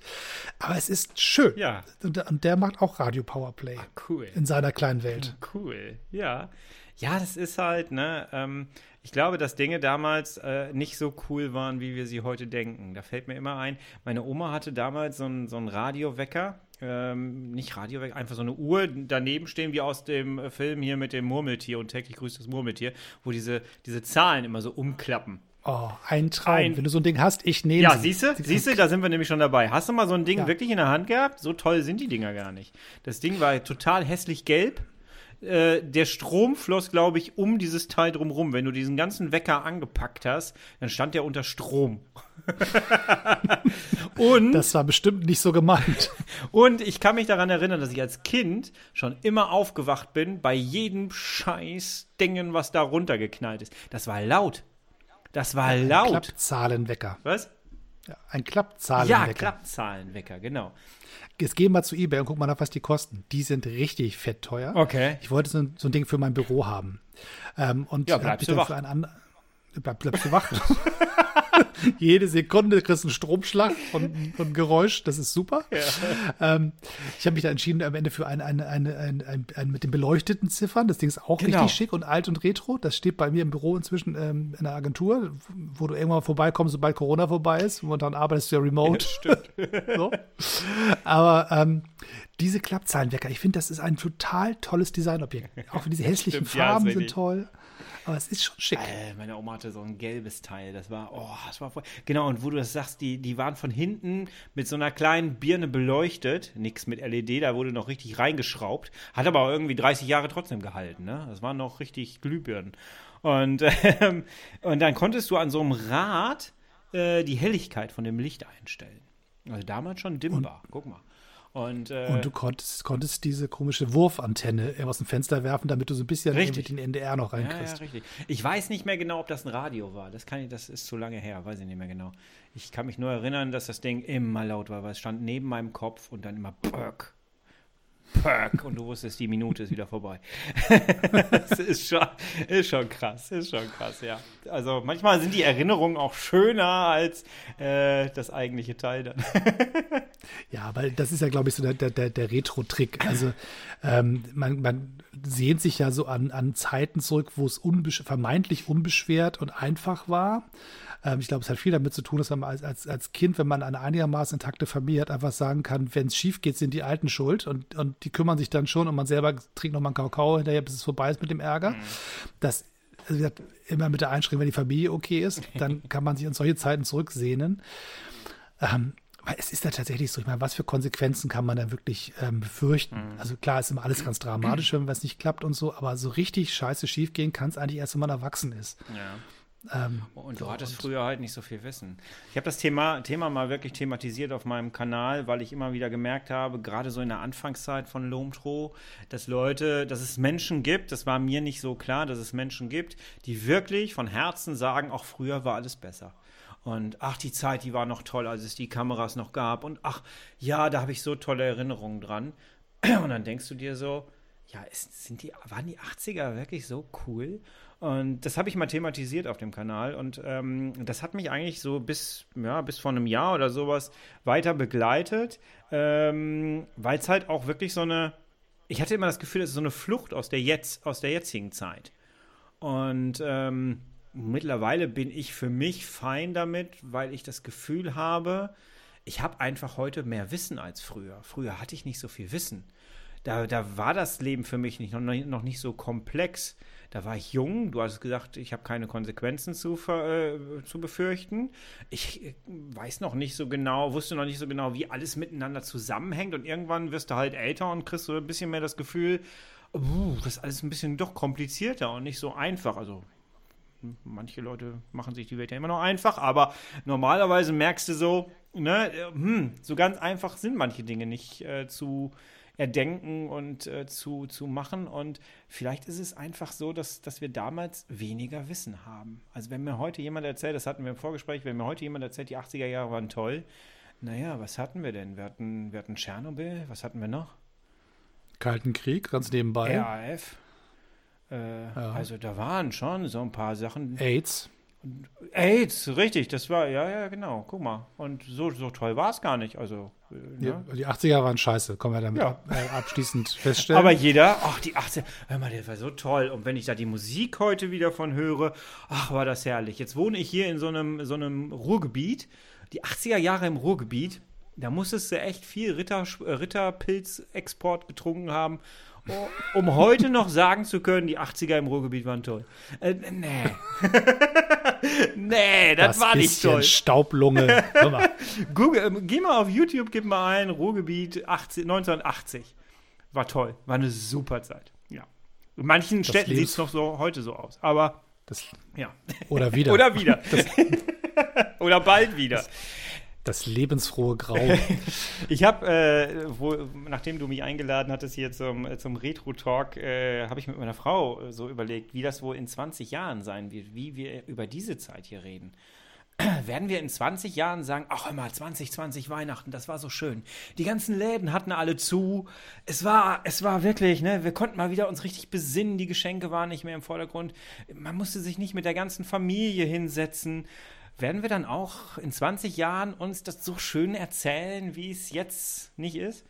Speaker 2: Aber es ist schön.
Speaker 3: Ja.
Speaker 2: Und, der- und der macht auch Radio Powerplay
Speaker 3: Cool.
Speaker 2: in seiner kleinen Welt.
Speaker 3: Cool, ja. Ja, das ist halt, ne, ähm, ich glaube, dass Dinge damals äh, nicht so cool waren, wie wir sie heute denken. Da fällt mir immer ein, meine Oma hatte damals so einen so einen Radiowecker, ähm, nicht Radiowecker, einfach so eine Uhr daneben stehen, wie aus dem äh, Film hier mit dem Murmeltier und täglich grüßt das Murmeltier, wo diese, diese Zahlen immer so umklappen.
Speaker 2: Oh, ein Traum.
Speaker 3: Ein-
Speaker 2: Wenn du so ein Ding hast, ich nehme
Speaker 3: Ja,
Speaker 2: sie.
Speaker 3: siehst du,
Speaker 2: Sie-
Speaker 3: siehst du, da sind wir nämlich schon dabei. Hast du mal so ein Ding
Speaker 2: Ja.
Speaker 3: wirklich in der Hand gehabt? So toll sind die Dinger gar nicht. Das Ding war total hässlich gelb. Äh, der Strom floss, glaube ich, um dieses Teil drumrum. Wenn du diesen ganzen Wecker angepackt hast, dann stand der unter Strom. und,
Speaker 2: Das war bestimmt nicht so gemeint.
Speaker 3: und ich kann mich daran erinnern, dass ich als Kind schon immer aufgewacht bin bei jedem scheiß Dingen, was da runtergeknallt ist. Das war laut. Das war laut.
Speaker 2: Klappzahlenwecker.
Speaker 3: Was?
Speaker 2: Ein
Speaker 3: Ja,
Speaker 2: Klappzahlenwecker.
Speaker 3: Klappzahlenwecker, genau.
Speaker 2: Jetzt geh mal zu eBay und guck mal nach, was die kosten. Die sind richtig fett teuer.
Speaker 3: Okay.
Speaker 2: Ich wollte so ein, so ein Ding für mein Büro haben. Ähm, und
Speaker 3: Ja, bleibst
Speaker 2: mich
Speaker 3: du wach.
Speaker 2: Für einen anderen, bleib, bleibst du wach. Jede Sekunde kriegst du einen Stromschlag von, von Geräusch. Das ist super. Ähm, ich habe mich da entschieden, am Ende für ein, eine, ein, ein, ein, mit den beleuchteten Ziffern. Das Ding ist auch
Speaker 3: Genau.
Speaker 2: richtig schick und alt und retro. Das steht bei mir im Büro inzwischen ähm, in der Agentur, wo du irgendwann vorbeikommst, sobald Corona vorbei ist. Momentan arbeitest du ja remote.
Speaker 3: Stimmt.
Speaker 2: so. Aber ähm, diese Klappzahlenwecker, ich finde, das ist ein total tolles Designobjekt. Auch diese hässlichen
Speaker 3: Stimmt, ja,
Speaker 2: Farben sind
Speaker 3: richtig.
Speaker 2: toll. Aber es ist schon schick.
Speaker 3: Äh, meine Oma hatte so ein gelbes Teil. Das war, oh, das war voll. Genau, und wo du das sagst, die, die waren von hinten mit so einer kleinen Birne beleuchtet. Nix mit LED, da wurde noch richtig reingeschraubt. Hat aber irgendwie 30 Jahre trotzdem gehalten, ne? Das waren noch richtig Glühbirnen. Und, ähm, und dann konntest du an so einem Rad äh, die Helligkeit von dem Licht einstellen. Also damals schon dimmbar. Guck mal. Und, äh,
Speaker 2: Und du konntest, konntest diese komische Wurfantenne aus dem Fenster werfen, damit du so ein bisschen
Speaker 3: Richtig.
Speaker 2: den NDR noch
Speaker 3: Ja, ja,
Speaker 2: reinkriegst.
Speaker 3: richtig. Ich weiß nicht mehr genau, ob das ein Radio war. Das, kann ich, das ist zu lange her, weiß ich nicht mehr genau. Ich kann mich nur erinnern, dass das Ding immer laut war, weil es stand neben meinem Kopf und dann immer Pöck. Pöck. Und du wusstest, die Minute ist wieder vorbei. das ist schon, ist schon krass, ist schon krass, ja. Also manchmal sind die Erinnerungen auch schöner als äh, das eigentliche Teil dann.
Speaker 2: Ja, aber das ist ja, glaube ich, so der, der, der, der Retro-Trick. Also ähm, man, man sehnt sich ja so an, an Zeiten zurück, wo es unbesch vermeintlich unbeschwert und einfach war. Ähm, ich glaube, es hat viel damit zu tun, dass man als, als, als Kind, wenn man eine einigermaßen intakte Familie hat, einfach sagen kann, wenn es schief geht, sind die Alten schuld und, und die kümmern sich dann schon und man selber trinkt noch mal einen Kakao hinterher, bis es vorbei ist mit dem Ärger. Das also wie gesagt, immer mit der Einschränkung, wenn die Familie okay ist, dann kann man sich an solche Zeiten zurücksehnen. Ähm, weil es ist ja tatsächlich so, ich meine, was für Konsequenzen kann man da wirklich ähm, befürchten? Mhm. Also klar, ist immer alles ganz dramatisch, wenn was nicht klappt und so, aber so richtig scheiße schiefgehen kann es eigentlich erst, wenn man erwachsen ist.
Speaker 3: Ja. Ähm, und du hattest und früher halt nicht so viel Wissen. Ich habe das Thema, Thema mal wirklich thematisiert auf meinem Kanal, weil ich immer wieder gemerkt habe, gerade so in der Anfangszeit von Lomtro, dass Leute, dass es Menschen gibt, das war mir nicht so klar, dass es Menschen gibt, die wirklich von Herzen sagen, auch früher war alles besser. Und ach, die Zeit, die war noch toll, als es die Kameras noch gab. Und ach, ja, da habe ich so tolle Erinnerungen dran. Und dann denkst du dir so, ja, ist, sind die, waren die 80er wirklich so cool? Und das habe ich mal thematisiert auf dem Kanal. Und ähm, das hat mich eigentlich so bis, ja, bis vor einem Jahr oder sowas weiter begleitet, ähm, weil es halt auch wirklich so eine, ich hatte immer das Gefühl, es ist so eine Flucht aus der, jetzt, aus der jetzigen Zeit. Und ähm, mittlerweile bin ich für mich fein damit, weil ich das Gefühl habe, ich habe einfach heute mehr Wissen als früher. Früher hatte ich nicht so viel Wissen. Da, da war das Leben für mich nicht, noch, noch nicht so komplex. Da war ich jung, du hast gesagt, ich habe keine Konsequenzen zu, äh, zu befürchten. Ich äh, weiß noch nicht so genau, wusste noch nicht so genau, wie alles miteinander zusammenhängt. Und irgendwann wirst du halt älter und kriegst so ein bisschen mehr das Gefühl, uh, das ist alles ein bisschen doch komplizierter und nicht so einfach. Also manche Leute machen sich die Welt ja immer noch einfach, aber normalerweise merkst du so, ne, hm, so ganz einfach sind manche Dinge nicht äh, zu erdenken und äh, zu, zu machen. Und vielleicht ist es einfach so, dass, dass wir damals weniger Wissen haben. Also wenn mir heute jemand erzählt, das hatten wir im Vorgespräch, wenn mir heute jemand erzählt, die 80er Jahre waren toll, naja, was hatten wir denn? Wir hatten, wir hatten Tschernobyl, was hatten wir noch?
Speaker 2: Kalten Krieg, ganz nebenbei.
Speaker 3: RAF. Äh, ja. Also da waren schon so ein paar Sachen.
Speaker 2: AIDS.
Speaker 3: AIDS, richtig, das war, ja, ja, genau, guck mal. Und so, so toll war es gar nicht. Also,
Speaker 2: äh, ne? die, die 80er waren scheiße, können wir damit ja. ab, äh, abschließend feststellen.
Speaker 3: Aber jeder, ach, die 80er, hör mal, der war so toll. Und wenn ich da die Musik heute wieder von höre, ach, war das herrlich. Jetzt wohne ich hier in so einem, so einem Ruhrgebiet. Die 80er Jahre im Ruhrgebiet, da musstest du echt viel Ritter, äh, Ritterpilz-Export getrunken haben um heute noch sagen zu können, die 80er im Ruhrgebiet waren toll. Äh, nee. nee, das, das war nicht toll.
Speaker 2: Staublunge.
Speaker 3: Google, äh, geh mal auf YouTube, gib mal ein, Ruhrgebiet 80, 1980. War toll. War eine super Zeit. Ja. In manchen das Städten sieht es noch so heute so aus. Aber
Speaker 2: das, ja. Oder wieder.
Speaker 3: Oder wieder. Oder bald wieder. Das,
Speaker 2: das lebensfrohe Grau.
Speaker 3: ich habe, äh, nachdem du mich eingeladen hattest hier zum, zum Retro-Talk, äh, habe ich mit meiner Frau äh, so überlegt, wie das wohl in 20 Jahren sein wird, wie wir über diese Zeit hier reden. Werden wir in 20 Jahren sagen, ach mal, 2020 Weihnachten, das war so schön. Die ganzen Läden hatten alle zu. Es war, es war wirklich, ne, wir konnten mal wieder uns richtig besinnen, die Geschenke waren nicht mehr im Vordergrund. Man musste sich nicht mit der ganzen Familie hinsetzen werden wir dann auch in 20 Jahren uns das so schön erzählen, wie es jetzt nicht ist?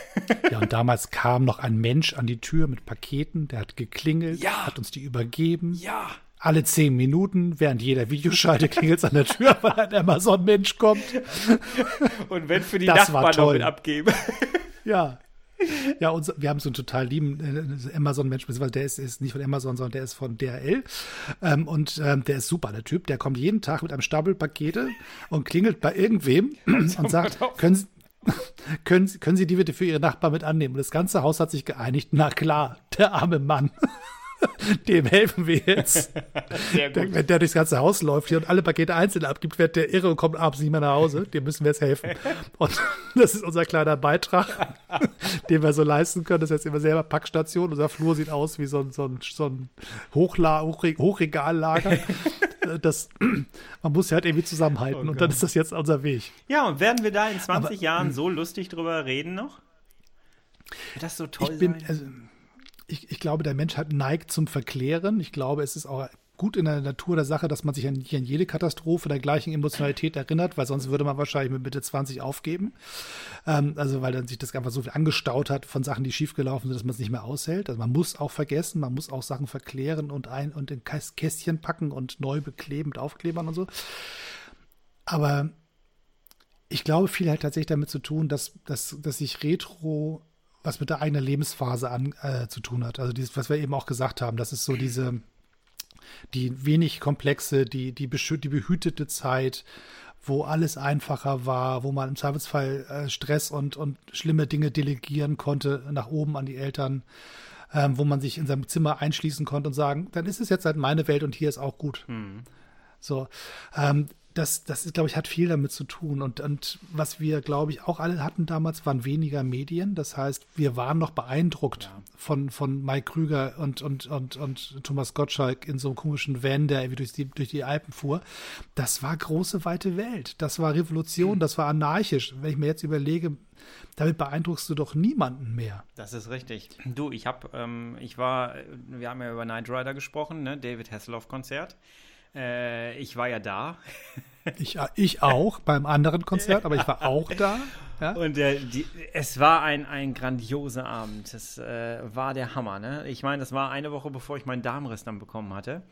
Speaker 2: ja, und damals kam noch ein Mensch an die Tür mit Paketen, der hat geklingelt, ja. hat uns die übergeben.
Speaker 3: Ja.
Speaker 2: Alle zehn Minuten, während jeder Videoschalte klingelt es an der Tür, weil ein Amazon-Mensch kommt.
Speaker 3: Und wenn für die das Nachbarn noch mit abgeben.
Speaker 2: Ja, ja, und wir haben so einen total lieben äh, Amazon-Mensch, beziehungsweise der ist, ist, nicht von Amazon, sondern der ist von DRL. Ähm, und ähm, der ist super, der Typ. Der kommt jeden Tag mit einem Stapel Pakete und klingelt bei irgendwem und sagt, können Sie, können, können Sie die bitte für Ihre Nachbarn mit annehmen? Und das ganze Haus hat sich geeinigt. Na klar, der arme Mann. Dem helfen wir jetzt. Der, wenn der durchs ganze Haus läuft hier und alle Pakete einzeln abgibt, wird der irre und kommt abends nicht mehr nach Hause. Dem müssen wir jetzt helfen. Und das ist unser kleiner Beitrag, den wir so leisten können. Das ist jetzt immer selber Packstation. Unser Flur sieht aus wie so ein, so ein, so ein Hochla Hochregallager. Das, man muss ja halt irgendwie zusammenhalten. Oh und dann ist das jetzt unser Weg.
Speaker 3: Ja, und werden wir da in 20 Aber, Jahren so lustig drüber reden noch?
Speaker 2: Wird das so toll ich bin, sein? Also, ich, ich glaube, der Mensch hat neigt zum Verklären. Ich glaube, es ist auch gut in der Natur der Sache, dass man sich an, an jede Katastrophe der gleichen Emotionalität erinnert, weil sonst würde man wahrscheinlich mit Mitte 20 aufgeben. Ähm, also weil dann sich das einfach so viel angestaut hat von Sachen, die schiefgelaufen sind, dass man es nicht mehr aushält. Also man muss auch vergessen, man muss auch Sachen verklären und ein und in Kästchen packen und neu bekleben mit Aufklebern und so. Aber ich glaube, viel hat tatsächlich damit zu tun, dass, dass, dass sich Retro was mit der eigenen Lebensphase an, äh, zu tun hat. Also dieses, was wir eben auch gesagt haben, das ist so diese, die wenig komplexe, die, die, die behütete Zeit, wo alles einfacher war, wo man im Zweifelsfall äh, Stress und, und schlimme Dinge delegieren konnte nach oben an die Eltern, ähm, wo man sich in seinem Zimmer einschließen konnte und sagen, dann ist es jetzt halt meine Welt und hier ist auch gut. Mhm. So, ähm, das, das ist, glaube ich, hat viel damit zu tun. Und, und was wir, glaube ich, auch alle hatten damals, waren weniger Medien. Das heißt, wir waren noch beeindruckt ja. von, von Mike Krüger und, und, und, und Thomas Gottschalk in so einem komischen Van, der irgendwie durch die, durch die Alpen fuhr. Das war große, weite Welt. Das war Revolution, mhm. das war anarchisch. Wenn ich mir jetzt überlege, damit beeindruckst du doch niemanden mehr.
Speaker 3: Das ist richtig. Du, ich habe, ähm, ich war, wir haben ja über Knight Rider gesprochen, ne? David Hasselhoff-Konzert. Äh, ich war ja da.
Speaker 2: Ich, ich auch beim anderen Konzert, aber ich war auch da.
Speaker 3: Ja? Und äh, die, es war ein, ein grandioser Abend. Es äh, war der Hammer. Ne? Ich meine, das war eine Woche, bevor ich meinen Darmriss dann bekommen hatte.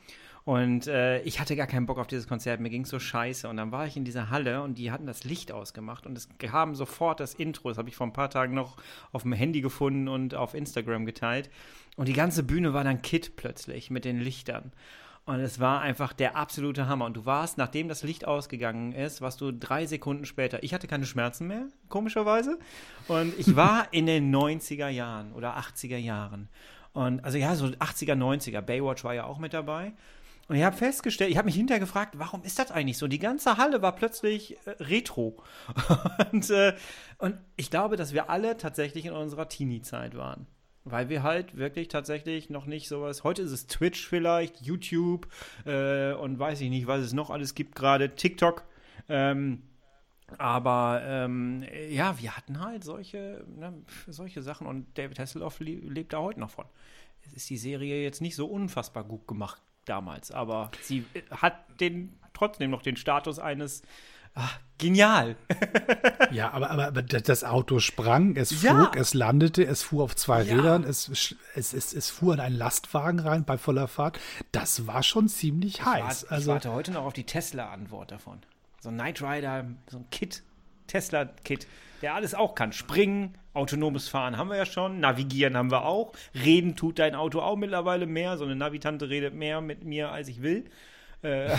Speaker 3: Und äh, ich hatte gar keinen Bock auf dieses Konzert, mir ging es so scheiße. Und dann war ich in dieser Halle und die hatten das Licht ausgemacht und es haben sofort das Intro, das habe ich vor ein paar Tagen noch auf dem Handy gefunden und auf Instagram geteilt. Und die ganze Bühne war dann Kit plötzlich mit den Lichtern. Und es war einfach der absolute Hammer. Und du warst, nachdem das Licht ausgegangen ist, warst du drei Sekunden später. Ich hatte keine Schmerzen mehr, komischerweise. Und ich war in den 90er Jahren oder 80er Jahren. Und also ja, so 80er, 90er. Baywatch war ja auch mit dabei. Und ich habe festgestellt, ich habe mich hinterher gefragt, warum ist das eigentlich so? Die ganze Halle war plötzlich äh, retro. und, äh, und ich glaube, dass wir alle tatsächlich in unserer Teenie-Zeit waren. Weil wir halt wirklich tatsächlich noch nicht sowas. Heute ist es Twitch vielleicht, YouTube äh, und weiß ich nicht, was es noch alles gibt gerade, TikTok. Ähm, aber ähm, ja, wir hatten halt solche, ne, solche Sachen und David Hasselhoff lebt da heute noch von. Es ist die Serie jetzt nicht so unfassbar gut gemacht damals, aber sie hat den trotzdem noch den Status eines Ach, genial.
Speaker 2: ja, aber, aber, aber, das Auto sprang, es flog, ja. es landete, es fuhr auf zwei ja. Rädern, es, es, es, es fuhr in einen Lastwagen rein bei voller Fahrt. Das war schon ziemlich ich heiß.
Speaker 3: Warte, also, ich warte heute noch auf die Tesla-Antwort davon. So ein Knight Rider, so ein Kit, Tesla-Kit, der alles auch kann. Springen, autonomes Fahren haben wir ja schon, navigieren haben wir auch. Reden tut dein Auto auch mittlerweile mehr. So eine Navitante redet mehr mit mir, als ich will. Äh,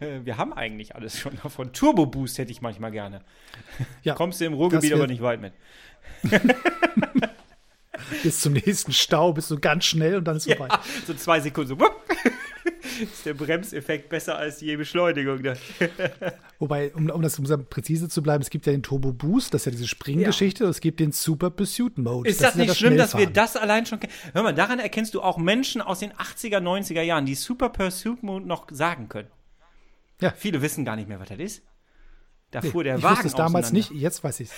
Speaker 3: wir haben eigentlich alles schon davon. Turbo Boost hätte ich manchmal gerne. Ja, Kommst du im Ruhrgebiet aber nicht weit mit.
Speaker 2: bis zum nächsten Stau bist du ganz schnell und dann ist es ja, vorbei.
Speaker 3: So zwei Sekunden so. Ist der Bremseffekt besser als je Beschleunigung. Ne?
Speaker 2: Wobei, um, um das um präzise zu bleiben, es gibt ja den Turbo Boost, das ist ja diese Springgeschichte, ja. und es gibt den Super Pursuit Mode.
Speaker 3: Ist das, das nicht ja das schlimm, dass wir das allein schon kennen? Hör mal, daran erkennst du auch Menschen aus den 80er, 90er Jahren, die Super Pursuit Mode noch sagen können. Ja. Viele wissen gar nicht mehr, was das ist. Da fuhr der
Speaker 2: ich
Speaker 3: Wagen.
Speaker 2: Ich wusste es damals nicht, jetzt weiß ich es.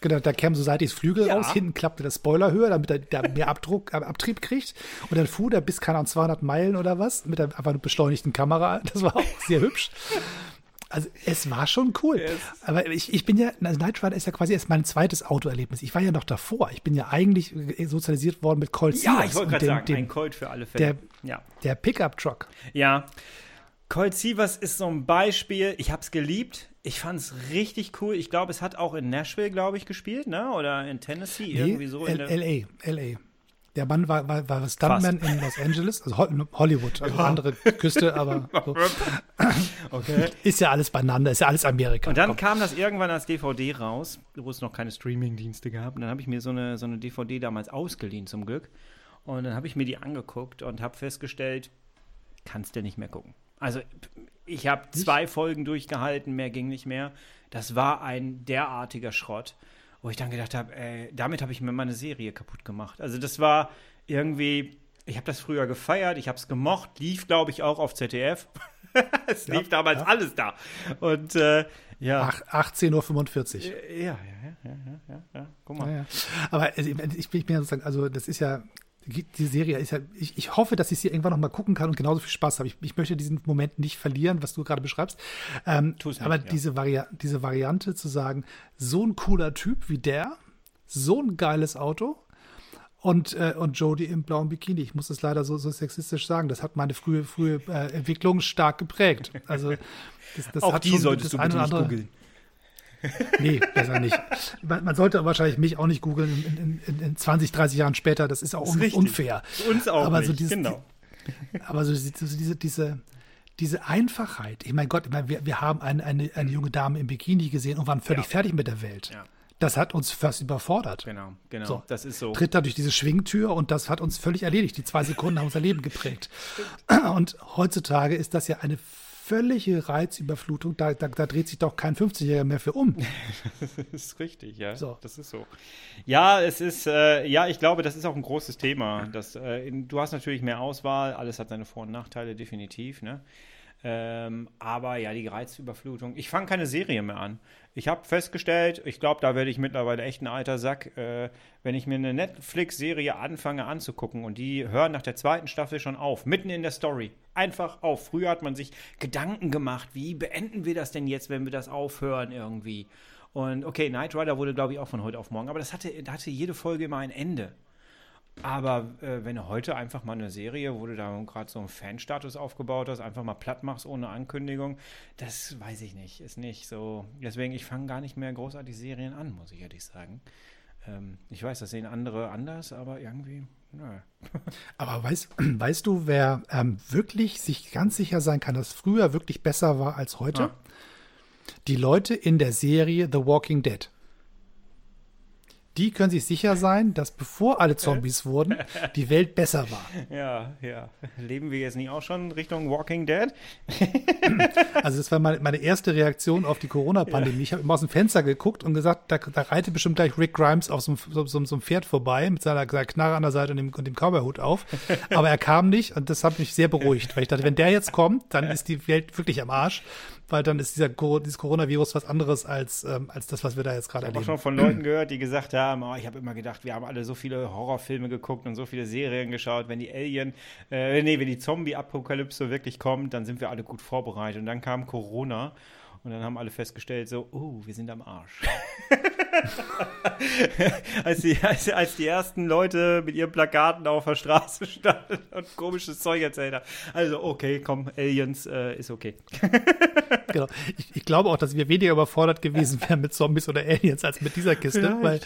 Speaker 2: Genau, da kämen so seitlich Flügel ja. raus, hinten klappte der Spoiler höher, damit er, der mehr Abdruck, Abtrieb kriegt. Und dann fuhr der bis, keine Ahnung, 200 Meilen oder was, mit der einfach beschleunigten Kamera. Das war auch sehr hübsch. Also es war schon cool. Yes. Aber ich, ich bin ja, also Night Rider ist ja quasi erst mein zweites Autoerlebnis. Ich war ja noch davor. Ich bin ja eigentlich sozialisiert worden mit Colt
Speaker 3: Ja, ich wollte gerade sagen, dem, ein Colt für alle Fälle.
Speaker 2: Der, ja. der Pickup-Truck.
Speaker 3: Ja. Colt Sievers ist so ein Beispiel. Ich habe es geliebt. Ich fand es richtig cool. Ich glaube, es hat auch in Nashville, glaube ich, gespielt, ne? Oder in Tennessee, nee, irgendwie so.
Speaker 2: L LA, LA. Der Mann war, war, war Stuntman in Los Angeles, also Hollywood, also ja. andere Küste, aber so. okay. ist ja alles beieinander, ist ja alles Amerika.
Speaker 3: Und dann Komm. kam das irgendwann als DVD raus, wo es noch keine Streaming-Dienste gab. Und dann habe ich mir so eine, so eine DVD damals ausgeliehen, zum Glück. Und dann habe ich mir die angeguckt und habe festgestellt, kannst du nicht mehr gucken. Also ich habe zwei Folgen durchgehalten, mehr ging nicht mehr. Das war ein derartiger Schrott, wo ich dann gedacht habe, damit habe ich mir meine Serie kaputt gemacht. Also das war irgendwie, ich habe das früher gefeiert, ich habe es gemocht, lief glaube ich auch auf ZDF. es ja, lief damals ja. alles da. Und äh, ja.
Speaker 2: 18.45
Speaker 3: Uhr. Ja, ja, ja, ja, ja, ja, guck mal. Ja,
Speaker 2: Aber ich, ich bin ja sozusagen, also das ist ja, die Serie ist ja, ich, ich hoffe, dass ich sie irgendwann noch mal gucken kann und genauso viel Spaß habe. Ich, ich möchte diesen Moment nicht verlieren, was du gerade beschreibst. Ähm, nicht, aber ja. diese, Vari diese Variante zu sagen, so ein cooler Typ wie der, so ein geiles Auto und, äh, und Jodie im blauen Bikini. Ich muss es leider so, so sexistisch sagen. Das hat meine frühe, frühe äh, Entwicklung stark geprägt. Also,
Speaker 3: das, das Auch die solltest du bitte nicht googeln.
Speaker 2: Nee, besser nicht. Man, sollte wahrscheinlich mich auch nicht googeln in, in, in, 20, 30 Jahren später. Das ist auch ist un unfair.
Speaker 3: Uns auch Aber nicht, so dieses, genau.
Speaker 2: Aber so, so diese, diese, diese Einfachheit. Ich mein Gott, ich mein, wir, wir haben eine, eine, eine junge Dame im Bikini gesehen und waren völlig
Speaker 3: Ja.
Speaker 2: fertig mit der Welt.
Speaker 3: Ja.
Speaker 2: Das hat uns fast überfordert.
Speaker 3: Genau, genau.
Speaker 2: So.
Speaker 3: Das ist so.
Speaker 2: Tritt da durch diese Schwingtür und das hat uns völlig erledigt. Die zwei Sekunden haben unser Leben geprägt. Und heutzutage ist das ja eine völlige Reizüberflutung. Da, da, da dreht sich doch kein 50-Jähriger mehr für um.
Speaker 3: Das ist richtig, ja.
Speaker 2: So.
Speaker 3: Das ist so. Ja, es ist, äh, ja, ich glaube, das ist auch ein großes Thema. Das, äh, in, du hast natürlich mehr Auswahl, alles hat seine Vor- und Nachteile, definitiv, ne? Ähm, aber ja, die Reizüberflutung. Ich fange keine Serie mehr an. Ich habe festgestellt, ich glaube, da werde ich mittlerweile echt ein alter Sack, äh, wenn ich mir eine Netflix-Serie anfange anzugucken und die hören nach der zweiten Staffel schon auf, mitten in der Story. Einfach auf. Früher hat man sich Gedanken gemacht, wie beenden wir das denn jetzt, wenn wir das aufhören irgendwie. Und okay, Knight Rider wurde, glaube ich, auch von heute auf morgen, aber das hatte, hatte jede Folge immer ein Ende. Aber äh, wenn du heute einfach mal eine Serie, wo du da gerade so einen Fanstatus aufgebaut hast, einfach mal platt machst ohne Ankündigung, das weiß ich nicht, ist nicht so. Deswegen, ich fange gar nicht mehr großartig Serien an, muss ich ehrlich sagen. Ähm, ich weiß, das sehen andere anders, aber irgendwie, nö.
Speaker 2: Aber weißt, weißt du, wer ähm, wirklich sich ganz sicher sein kann, dass früher wirklich besser war als heute?
Speaker 3: Ah.
Speaker 2: Die Leute in der Serie The Walking Dead. Die können sich sicher sein, dass bevor alle Zombies wurden, die Welt besser war.
Speaker 3: Ja, ja. Leben wir jetzt nicht auch schon Richtung Walking Dead?
Speaker 2: Also das war meine, meine erste Reaktion auf die Corona-Pandemie. Ich habe immer aus dem Fenster geguckt und gesagt, da, da reitet bestimmt gleich Rick Grimes auf so, einem- so, so, so einem Pferd vorbei mit seiner, seiner Knarre an der Seite und dem, und dem Cowboyhut auf. Aber er kam nicht und das hat mich sehr beruhigt, weil ich dachte, wenn der jetzt kommt, dann ist die Welt wirklich am Arsch, weil dann ist dieser dieses Coronavirus was anderes als, ähm, als das, was wir da jetzt gerade
Speaker 3: Ich habe auch
Speaker 2: erleben.
Speaker 3: schon von Leuten gehört, die gesagt haben, oh, ich habe immer gedacht, wir haben alle so viele Horrorfilme geguckt und so viele Serien geschaut. Wenn die Alien, äh, nee, wenn die Zombie-Apokalypse wirklich kommt, dann sind wir alle gut vorbereitet. Und dann kam Corona und dann haben alle festgestellt, so, oh, wir sind am Arsch. als, die, als, als die ersten Leute mit ihren Plakaten auf der Straße standen und komisches Zeug erzählt haben. Also, okay, komm, Aliens äh, ist okay.
Speaker 2: Genau. Ich, ich glaube auch, dass wir weniger überfordert gewesen wären mit Zombies oder Aliens als mit dieser Kiste, weil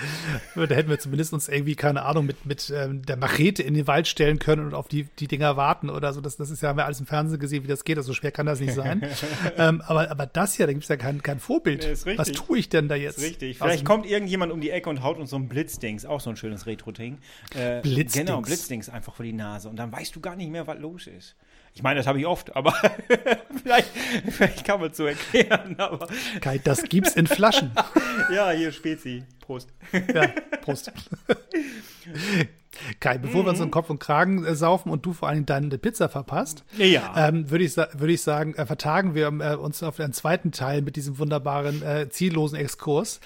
Speaker 2: weil da hätten wir zumindest uns irgendwie, keine Ahnung, mit, mit ähm, der Machete in den Wald stellen können und auf die, die Dinger warten oder so. Das, das ist ja, haben wir alles im Fernsehen gesehen, wie das geht. Also so schwer kann das nicht sein. ähm, aber, aber das hier, da gibt es ja kein, kein Vorbild.
Speaker 3: Nee, ist richtig.
Speaker 2: Was tue ich denn da jetzt?
Speaker 3: Richtig.
Speaker 2: Aus
Speaker 3: Vielleicht
Speaker 2: dem-
Speaker 3: kommt irgendjemand um die Ecke und haut uns so ein Blitzdings, auch so ein schönes Retro-Ding. Äh,
Speaker 2: Blitzdings.
Speaker 3: Genau, Blitzdings einfach vor die Nase. Und dann weißt du gar nicht mehr, was los ist. Ich meine, das habe ich oft, aber vielleicht, vielleicht kann man es so erklären. Aber
Speaker 2: Kai, das gibt's in Flaschen.
Speaker 3: ja, hier Spezi. Prost.
Speaker 2: Ja, Prost. Kai, bevor wir uns in Kopf und Kragen äh, saufen und du vor allen Dingen deine Pizza verpasst,
Speaker 3: Ja.
Speaker 2: ähm, würde ich, würde ich sagen, äh, vertagen wir äh, uns auf einen zweiten Teil mit diesem wunderbaren, äh, ziellosen Exkurs.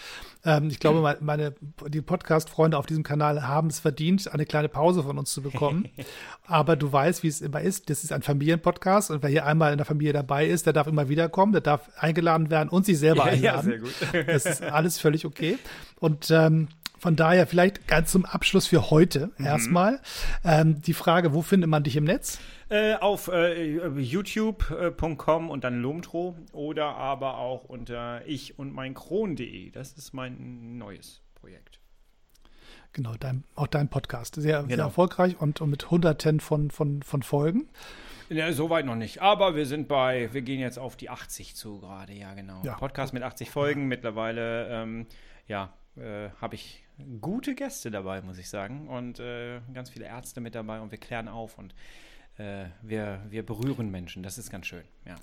Speaker 2: Ähm, ich glaube, meine, meine die Podcast-Freunde auf diesem Kanal haben es verdient, eine kleine Pause von uns zu bekommen. Aber du weißt, wie es immer ist. Das ist ein Familienpodcast und wer hier einmal in der Familie dabei ist, der darf immer wieder kommen, der darf eingeladen werden und sich selber
Speaker 3: Ja, ja,
Speaker 2: einladen.
Speaker 3: sehr gut.
Speaker 2: Das ist alles völlig okay. Und ähm, von daher vielleicht ganz zum Abschluss für heute
Speaker 3: Mhm.
Speaker 2: erstmal ähm, die Frage, wo findet man dich im Netz?
Speaker 3: Äh, auf äh, youtube.com und dann Lumtro oder aber auch unter ich und mein Kron.de. Das ist mein neues Projekt.
Speaker 2: Genau, dein, auch dein Podcast. Sehr, sehr
Speaker 3: Genau.
Speaker 2: erfolgreich und, und mit hunderten von, von, von Folgen.
Speaker 3: Ja, soweit noch nicht. Aber wir sind bei, wir gehen jetzt auf die 80 zu gerade, ja, genau.
Speaker 2: Ja.
Speaker 3: Podcast mit 80 Folgen. Mittlerweile, ähm, ja, äh, habe ich gute Gäste dabei, muss ich sagen. Und äh, ganz viele Ärzte mit dabei und wir klären auf und äh, wir, wir berühren Menschen. Das ist ganz schön, ja.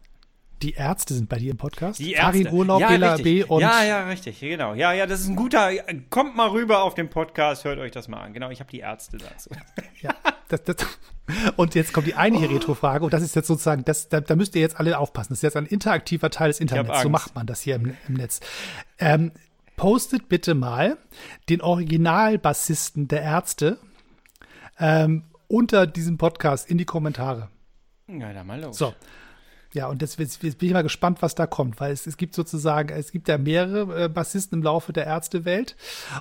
Speaker 2: Die Ärzte sind bei dir im Podcast.
Speaker 3: Die Ärzte.
Speaker 2: Urlaub,
Speaker 3: ja,
Speaker 2: Bela
Speaker 3: richtig.
Speaker 2: B. und
Speaker 3: ja, ja, richtig, genau. Ja, ja, das ist ein guter. Kommt mal rüber auf den Podcast, hört euch das mal an. Genau, ich habe die Ärzte dazu.
Speaker 2: Ja, das, das, und jetzt kommt die eigentliche Retro-Frage und das ist jetzt sozusagen, das, da, da müsst ihr jetzt alle aufpassen. Das ist jetzt ein interaktiver Teil des Internets. So macht man das hier im, im Netz. Ähm, postet bitte mal den Originalbassisten der Ärzte ähm, unter diesem Podcast in die Kommentare.
Speaker 3: Ja, dann mal los.
Speaker 2: So. Ja, und jetzt, jetzt bin ich mal gespannt, was da kommt, weil es, es gibt sozusagen, es gibt ja mehrere äh, Bassisten im Laufe der Ärztewelt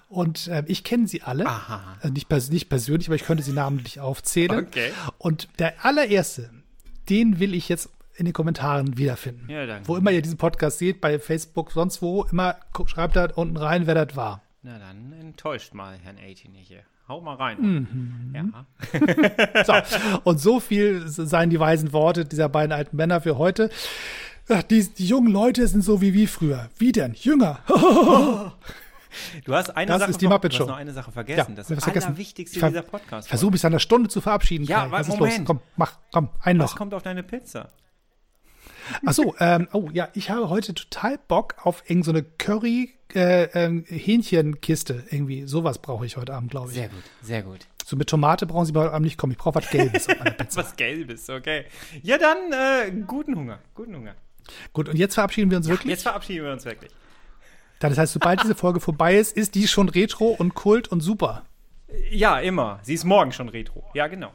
Speaker 2: und äh, ich kenne sie alle.
Speaker 3: Aha.
Speaker 2: Äh, nicht, pers nicht persönlich, aber ich könnte sie namentlich aufzählen.
Speaker 3: Okay.
Speaker 2: Und der allererste, den will ich jetzt in den Kommentaren wiederfinden.
Speaker 3: Ja, danke.
Speaker 2: Wo immer ihr diesen Podcast seht, bei Facebook, sonst wo, immer schreibt da unten rein, wer das war.
Speaker 3: Na dann enttäuscht mal Herrn 18 hier. Hau mal rein.
Speaker 2: Mhm.
Speaker 3: Ja.
Speaker 2: So, und so viel seien die weisen Worte dieser beiden alten Männer für heute. Die, die jungen Leute sind so wie wir früher. Wie denn? Jünger.
Speaker 3: Du hast eine
Speaker 2: Das
Speaker 3: Sache
Speaker 2: ist die Muppet
Speaker 3: du
Speaker 2: Show.
Speaker 3: noch eine Sache vergessen.
Speaker 2: Ja,
Speaker 3: das
Speaker 2: haben vergessen.
Speaker 3: Allerwichtigste
Speaker 2: ver-
Speaker 3: dieser Podcast.
Speaker 2: Versuch mich an der Stunde zu verabschieden.
Speaker 3: Ja,
Speaker 2: Kai. Was ist los? Komm, mach, komm, ein
Speaker 3: Was
Speaker 2: noch.
Speaker 3: kommt auf deine Pizza?
Speaker 2: Ach so, ähm, oh ja, ich habe heute total Bock auf irgendeine so eine Curry äh, ähm, Hähnchenkiste irgendwie. Sowas brauche ich heute Abend, glaube ich.
Speaker 3: Sehr gut, sehr gut.
Speaker 2: So mit Tomate brauchen Sie bei heute Abend nicht kommen. Ich brauche was Gelbes auf meiner Pizza.
Speaker 3: Was Gelbes, okay. Ja, dann äh, guten Hunger, guten Hunger.
Speaker 2: Gut, und jetzt verabschieden wir uns wirklich.
Speaker 3: Jetzt verabschieden wir uns wirklich.
Speaker 2: Das heißt, sobald diese Folge vorbei ist, ist die schon retro und kult und super.
Speaker 3: Ja, immer. Sie ist morgen schon retro. Ja, genau.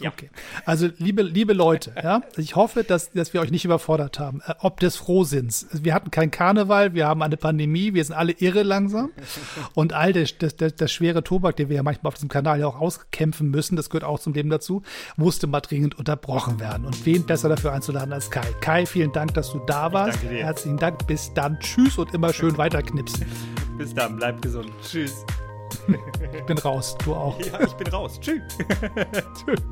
Speaker 3: Ja.
Speaker 2: Okay. Also, liebe, liebe Leute, ja, ich hoffe, dass, dass wir euch nicht überfordert haben. Äh, ob des Frohsinns. Wir hatten keinen Karneval, wir haben eine Pandemie, wir sind alle irre langsam. Und all das, das, das, das schwere Tobak, den wir ja manchmal auf diesem Kanal ja auch auskämpfen müssen, das gehört auch zum Leben dazu, musste mal dringend unterbrochen werden. Und wen besser dafür einzuladen als Kai? Kai, vielen Dank, dass du da warst.
Speaker 3: danke dir.
Speaker 2: Herzlichen Dank. Bis dann. Tschüss und immer schön weiterknipsen.
Speaker 3: Bis dann, bleib gesund. Tschüss.
Speaker 2: Ich bin raus. Du auch.
Speaker 3: Ja, ich bin raus. Tschüss.
Speaker 2: Tschüss.